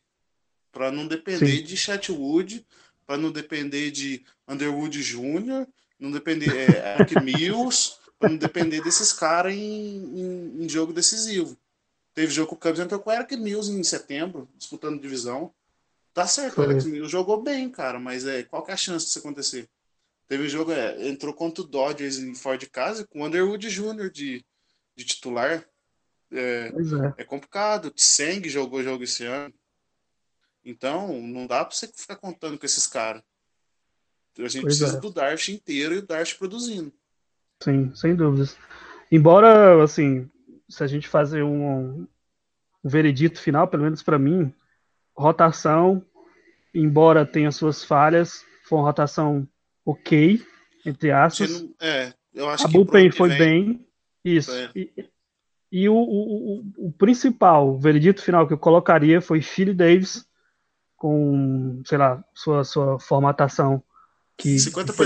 Para não depender Sim. de Chatwood, para não depender de Underwood Jr., não depender é, Mills, para não depender desses caras em, em, em jogo decisivo. Teve jogo com o Cubs entrou com o Eric Mills em setembro, disputando divisão. Tá certo, o Eric Mills jogou bem, cara, mas é, qual que é a chance disso acontecer? Teve jogo, é, entrou contra o Dodgers em fora de casa com o Underwood Jr. de, de titular. É, é. é complicado. Tseng jogou jogo esse ano. Então, não dá pra você ficar contando com esses caras. A gente pois precisa é. do Darsh inteiro e o Darsh produzindo. Sim, sem dúvidas. Embora, assim, se a gente fazer um, um veredito final, pelo menos para mim, rotação, embora tenha suas falhas, foi uma rotação ok, entre aspas. É, eu acho a bullpen foi vem... bem. Isso. É. E, e o, o, o, o, principal veredito final que eu colocaria foi Chile Davis, com, sei lá, sua, sua formatação que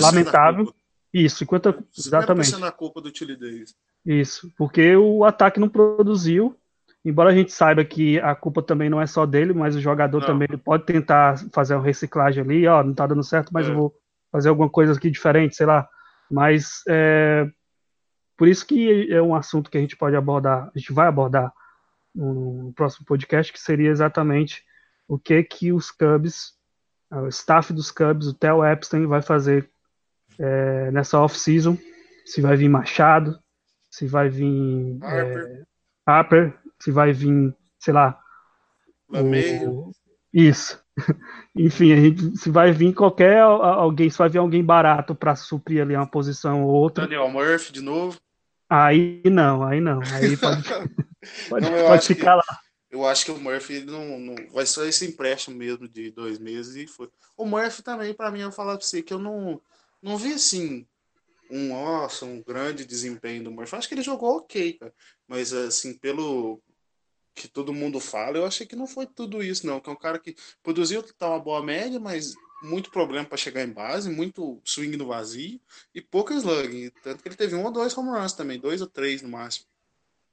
lamentável. Isso, 50%, 50 exatamente. da culpa do Chile Davis. Isso, porque o ataque não produziu. Embora a gente saiba que a culpa também não é só dele, mas o jogador não. também pode tentar fazer uma reciclagem ali, ó, não tá dando certo, mas é. eu vou fazer alguma coisa aqui diferente, sei lá. Mas é, por isso que é um assunto que a gente pode abordar, a gente vai abordar no próximo podcast, que seria exatamente o que que os Cubs, o staff dos Cubs, o Theo Epstein vai fazer é, nessa off-season, se vai vir Machado, se vai vir Harper, é, Harper se vai vir, sei lá. O, isso. Enfim, a gente, se vai vir qualquer alguém, se vai vir alguém barato para suprir ali uma posição ou outra. Daniel Murphy de novo. Aí não, aí não. Aí pode, pode, não, pode ficar que, lá. Eu acho que o Murphy não, não vai ser esse empréstimo mesmo de dois meses e foi. O Murphy também, para mim, eu falar para você que eu não, não vi assim um, nossa, um grande desempenho do Murphy. Acho que ele jogou ok, cara. Mas, assim, pelo que todo mundo fala, eu achei que não foi tudo isso, não. Que é um cara que produziu tá uma boa média, mas muito problema para chegar em base, muito swing no vazio e pouca slug. Tanto que ele teve um ou dois home runs também, dois ou três no máximo.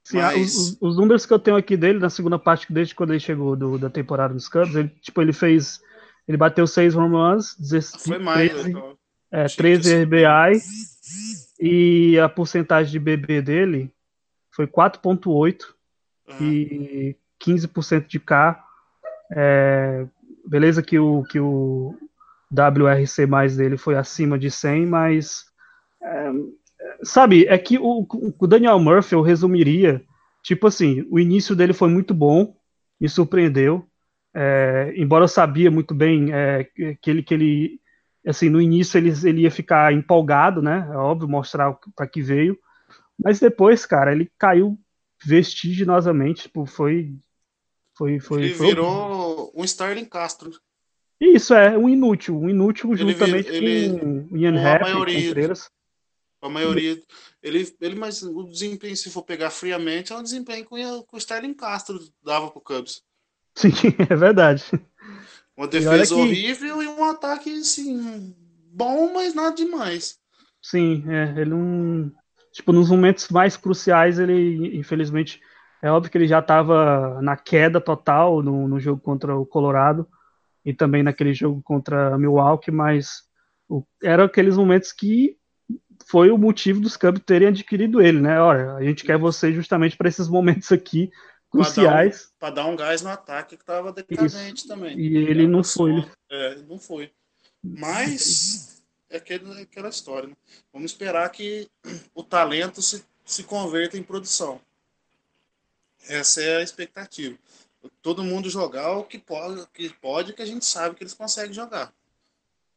Sim, mas... os, os, números que eu tenho aqui dele, na segunda parte, desde quando ele chegou do, da temporada dos Cubs, ele, tipo, ele fez. Ele bateu seis home runs, 16, Foi mais, 13, então. é, 13 RBI e a porcentagem de BB dele foi 4,8 uhum. e 15% de K. É, beleza que o, que o WRC mais dele foi acima de 100, mas é, sabe, é que o, o, Daniel Murphy eu resumiria, tipo assim, o início dele foi muito bom, me surpreendeu, é, embora eu sabia muito bem é, que ele que ele assim no início ele, ele ia ficar empolgado, né? É óbvio mostrar para que veio, mas depois, cara, ele caiu vestigiosamente, tipo, foi foi foi ele foi virou um Sterling Castro. Isso é um inútil, um inútil ele juntamente ele, com o Ian Happ, maioria, a maioria. Ele, ele, mas o desempenho, se for pegar friamente, é um desempenho que o Sterling Castro dava pro Cubs. Sim, é verdade. Uma defesa que... horrível e um ataque, assim, bom, mas nada demais. Sim, é, ele não. Tipo, nos momentos mais cruciais, ele, infelizmente, é óbvio que ele já estava na queda total no, no jogo contra o Colorado e também naquele jogo contra Milwaukee, mas o, eram aqueles momentos que foi o motivo dos Cubs terem adquirido ele, né? Olha, a gente quer você justamente para esses momentos aqui cruciais. Para dar, um, dar, um gás no ataque que estava decadente Isso. também. E ele não foi. É, não foi. Mas é aquela, aquela história, né? Vamos esperar que o talento se, se converta em produção. Essa é a expectativa. Todo mundo jogar o que pode, que pode, que a gente sabe que eles conseguem jogar.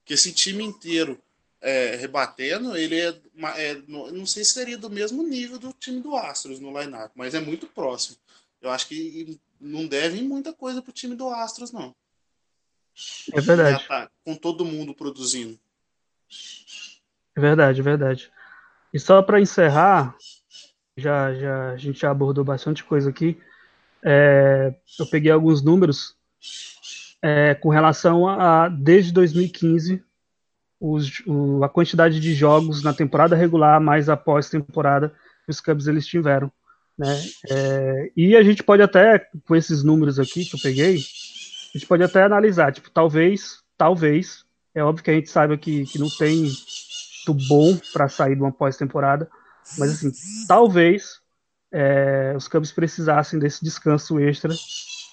Que esse time inteiro é, rebatendo, ele é, é, não sei se seria do mesmo nível do time do Astros no line-up, mas é muito próximo. Eu acho que não deve muita coisa pro time do Astros, não. É verdade. Tá com todo mundo produzindo. É verdade, é verdade. E só para encerrar, já, já a gente já abordou bastante coisa aqui. É, eu peguei alguns números é, com relação a, a desde 2015 os, o, a quantidade de jogos na temporada regular mais após temporada que os Cubs eles tiveram. Né? É, e a gente pode até, com esses números aqui que eu peguei, a gente pode até analisar, tipo, talvez, talvez, é óbvio que a gente saiba que, que não tem muito bom para sair de uma pós-temporada, mas assim, talvez é, os Cubs precisassem desse descanso extra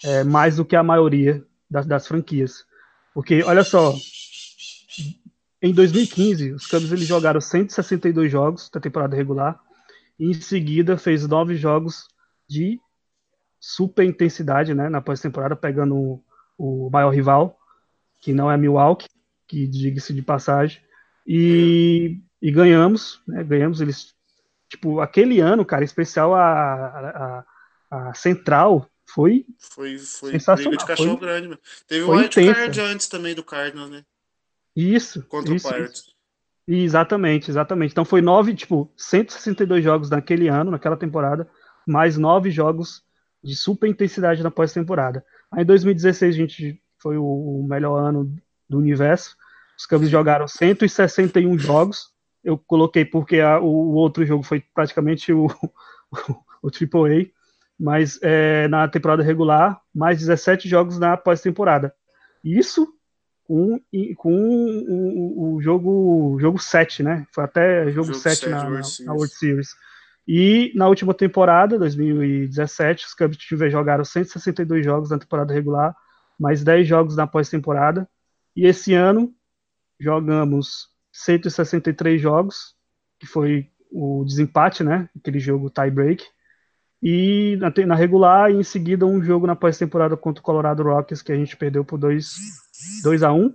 é, mais do que a maioria das, das franquias. Porque, olha só, em 2015, os Cubs eles jogaram 162 jogos da temporada regular e em seguida fez nove jogos de super intensidade, né, na pós-temporada, pegando o, o, maior rival, que não é Milwaukee, que diga-se de passagem, e, e ganhamos, né, ganhamos eles, tipo, aquele ano, cara, especial a, a, a Central foi foi foi sensacional. de cachorro foi, grande, Teve o White Card antes também do Cardinals, né? Isso. Contra isso, o Pirates. Isso. Exatamente, exatamente. Então foi nove, tipo, 162 jogos naquele ano, naquela temporada, mais nove jogos de super intensidade na pós-temporada. Aí em 2016 a gente foi o melhor ano do universo. Os Cubs jogaram 161 jogos. Eu coloquei porque a, o, outro jogo foi praticamente o, o, o AAA, mas é, na temporada regular, mais 17 jogos na pós-temporada. Isso com, com o, o, jogo jogo 7, né? Foi até jogo, jogo 7 na, World na, World Series. E na última temporada, 2017, os Cubs jogaram 162 jogos na temporada regular, mais 10 jogos na pós-temporada. E esse ano jogamos 163 jogos, que foi o desempate, né? Aquele jogo tie-break. E na, na regular, e em seguida um jogo na pós-temporada contra o Colorado Rockies, que a gente perdeu por 2 2x1?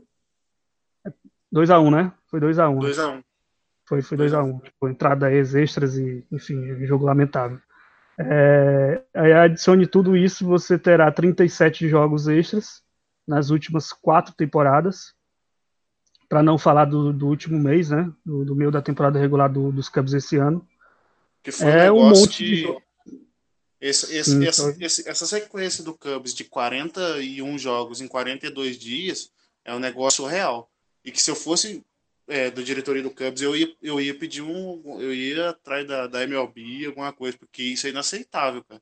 2x1, né? Foi 2x1. 2x1. Foi, foi 2x1. Tipo, entradas extras e, enfim, jogo lamentável. É, aí adicione tudo isso, você terá 37 jogos extras nas últimas quatro temporadas. Para não falar do, do, último mês, né? Do, do meio da temporada regular do, dos Cubs esse ano. Que foi é um, um monte de, de esse, esse, Sim, essa, esse, essa sequência do Cubs de 41 jogos em 42 dias é um negócio real. E que se eu fosse é, da diretoria do Cubs, eu ia, eu ia pedir um. Eu ia atrás da, da MLB, alguma coisa, porque isso é inaceitável, cara.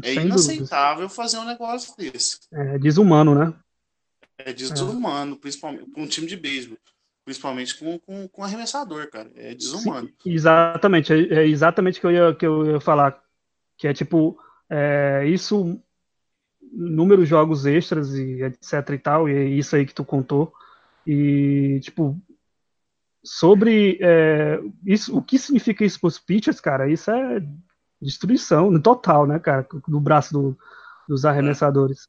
É Sem inaceitável fazer um negócio desse. É desumano, né? É desumano, é. principalmente para um time de beisebol. Principalmente com, com, com arremessador, cara. É desumano. Sim, exatamente, é, é exatamente o que eu ia, que eu ia falar que é tipo é, isso número de jogos extras e etc e tal e é isso aí que tu contou E, tipo, sobre é, isso, o que significa isso para os pitchers, cara, isso é destruição no total, né, cara, do braço do, dos arremessadores.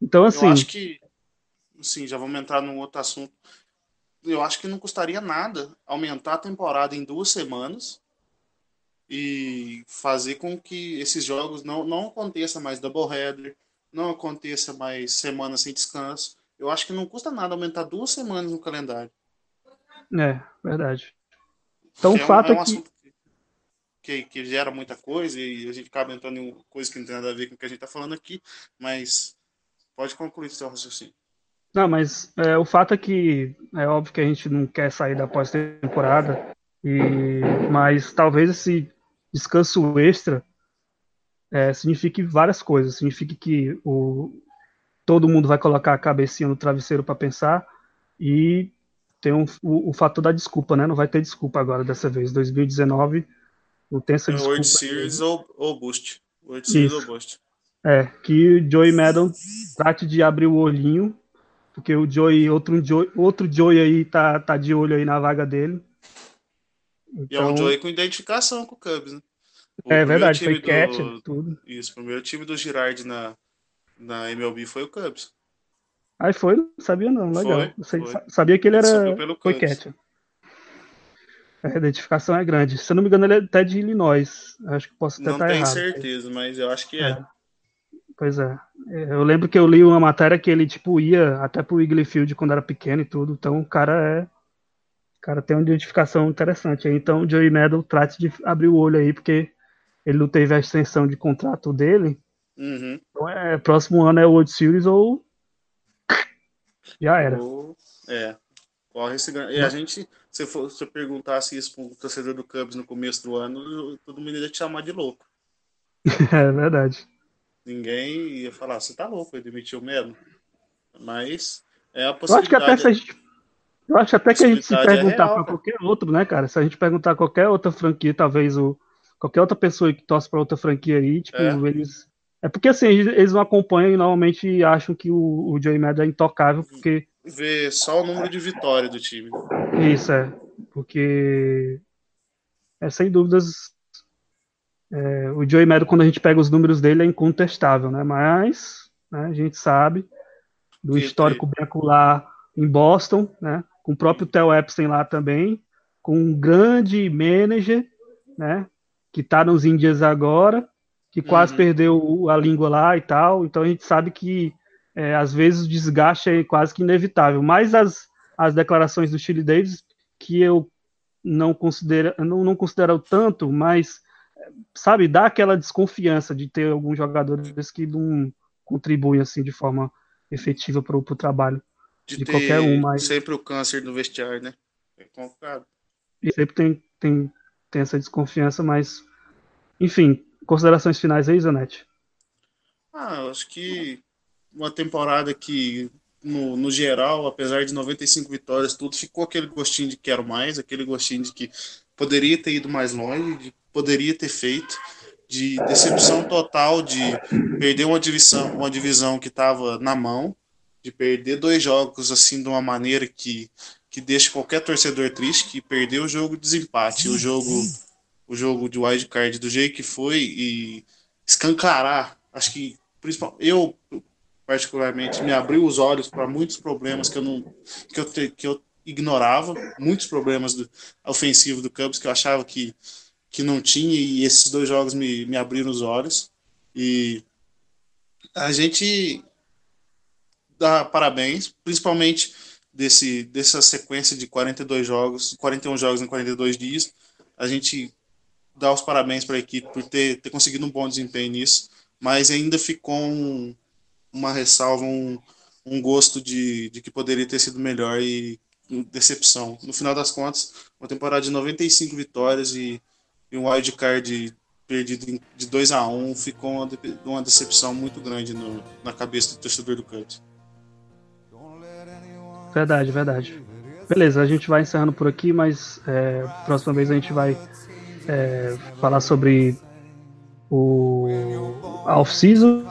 Então, assim. Eu acho que, sim, já vamos entrar num outro assunto. Eu acho que não custaria nada aumentar a temporada em duas semanas e fazer com que esses jogos não, não aconteça mais doubleheader, não aconteça mais semana sem descanso. Eu acho que não custa nada aumentar duas semanas no calendário. É, verdade. Então o fato é, um, é, um que... que... que. gera muita coisa e a gente acaba entrando em coisa que não tem nada a ver com o que a gente está falando aqui, mas pode concluir seu raciocínio. Não, mas é, o fato é que é óbvio que a gente não quer sair da pós-temporada, e mas talvez esse descanso extra é, signifique várias coisas. Signifique que o, todo mundo vai colocar a cabecinha no travesseiro para pensar e tem um, o, o, fator da desculpa, né? Não vai ter desculpa agora dessa vez. 2019 não tem essa é desculpa. World Series ou, ou Boost. World Series ou Boost. É, que o Joey Madden trate de abrir o olhinho, porque o Joey, outro Joey, outro Joey aí tá, tá de olho aí na vaga dele. Então... E é um então Joey com identificação com o Cubs, né? O é verdade, foi catch, tudo. Isso, o primeiro time do Girard na, na MLB foi o Cubs. Aí foi, não sabia não, legal. Foi, foi. Sabia que ele era. Foi catcher. A identificação é grande. Se eu não me engano, ele é até de Illinois. Acho que posso estar errado. Não tenho certeza, mas eu acho que é. é. Pois é. é. Eu lembro que eu li uma matéria que ele, tipo, ia até pro Wrigley Field quando era pequeno e tudo. Então o cara é. O cara tem uma identificação interessante. Então o Joey Medal trate de abrir o olho aí, porque ele não teve a extensão de contrato dele. Uhum. Então é, próximo ano é o World Series ou já era. é. Corre esse E a gente, se for se eu perguntasse isso para o torcedor do Cubs no começo do ano, todo mundo ia te chamar de louco. é verdade. Ninguém ia falar, você tá louco, ele demitiu mesmo. Mas é a possibilidade. Eu acho que até se a gente, eu acho até que a gente se é perguntar é para qualquer outro, né, cara? Se a gente perguntar qualquer outra franquia, talvez o qualquer outra pessoa que torce para outra franquia aí, tipo, é. eles é porque assim, eles não acompanham e normalmente acham que o, o Joey Madden é intocável, porque. Vê só o número de vitória do time. Isso, é. Porque. É, sem dúvidas. É, o Joey Madden, quando a gente pega os números dele, é incontestável, né? Mas né, a gente sabe do que histórico bem acular em Boston, né? Com o próprio Theo Epstein lá também, com um grande manager, né? Que tá nos Indias agora que quase uhum. perdeu a língua lá e tal. Então a gente sabe que é, às vezes o desgaste é quase que inevitável. Mas as, as declarações do Chile Davis, que eu não considero, não, não considero tanto, mas sabe, dá aquela desconfiança de ter alguns jogadores que não contribuem assim de forma efetiva para o trabalho de, de qualquer um. Mas... Sempre o câncer no vestiário, né? É complicado. E sempre tem, tem, tem essa desconfiança, mas enfim, Considerações finais aí, Zanetti? Ah, eu acho que uma temporada que, no, no geral, apesar de 95 vitórias, tudo ficou aquele gostinho de quero mais, aquele gostinho de que poderia ter ido mais longe, de poderia ter feito, de decepção total de perder uma divisão, uma divisão que estava na mão, de perder dois jogos assim de uma maneira que, que deixa qualquer torcedor triste, que perdeu o jogo de desempate, o jogo o jogo de wildcard do jeito que foi e escancarar, acho que principal, eu particularmente me abriu os olhos para muitos problemas que eu não que eu, que eu ignorava, muitos problemas do, ofensivos do Cubs que eu achava que, que não tinha e esses dois jogos me, me abriram os olhos. E a gente dá parabéns, principalmente desse, dessa sequência de 42 jogos, 41 jogos em 42 dias. A gente dar os parabéns para a equipe por ter, ter conseguido um bom desempenho nisso, mas ainda ficou um, uma ressalva, um, um gosto de, de que poderia ter sido melhor e decepção. No final das contas, uma temporada de 95 vitórias e, e um wildcard perdido de 2 a 1 ficou uma, uma decepção muito grande no, na cabeça do torcedor do Cubs. Verdade, verdade. Beleza, a gente vai encerrando por aqui, mas é, próxima vez a gente vai é, falar sobre o off-season,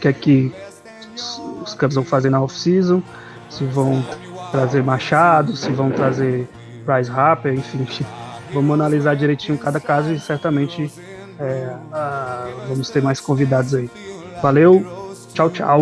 que é que os Cubs vão fazer na off-season, se vão trazer Machado, se vão trazer Bryce Harper, enfim. Vamos analisar direitinho cada caso e certamente é, a, vamos ter mais convidados aí. Valeu, tchau, tchau.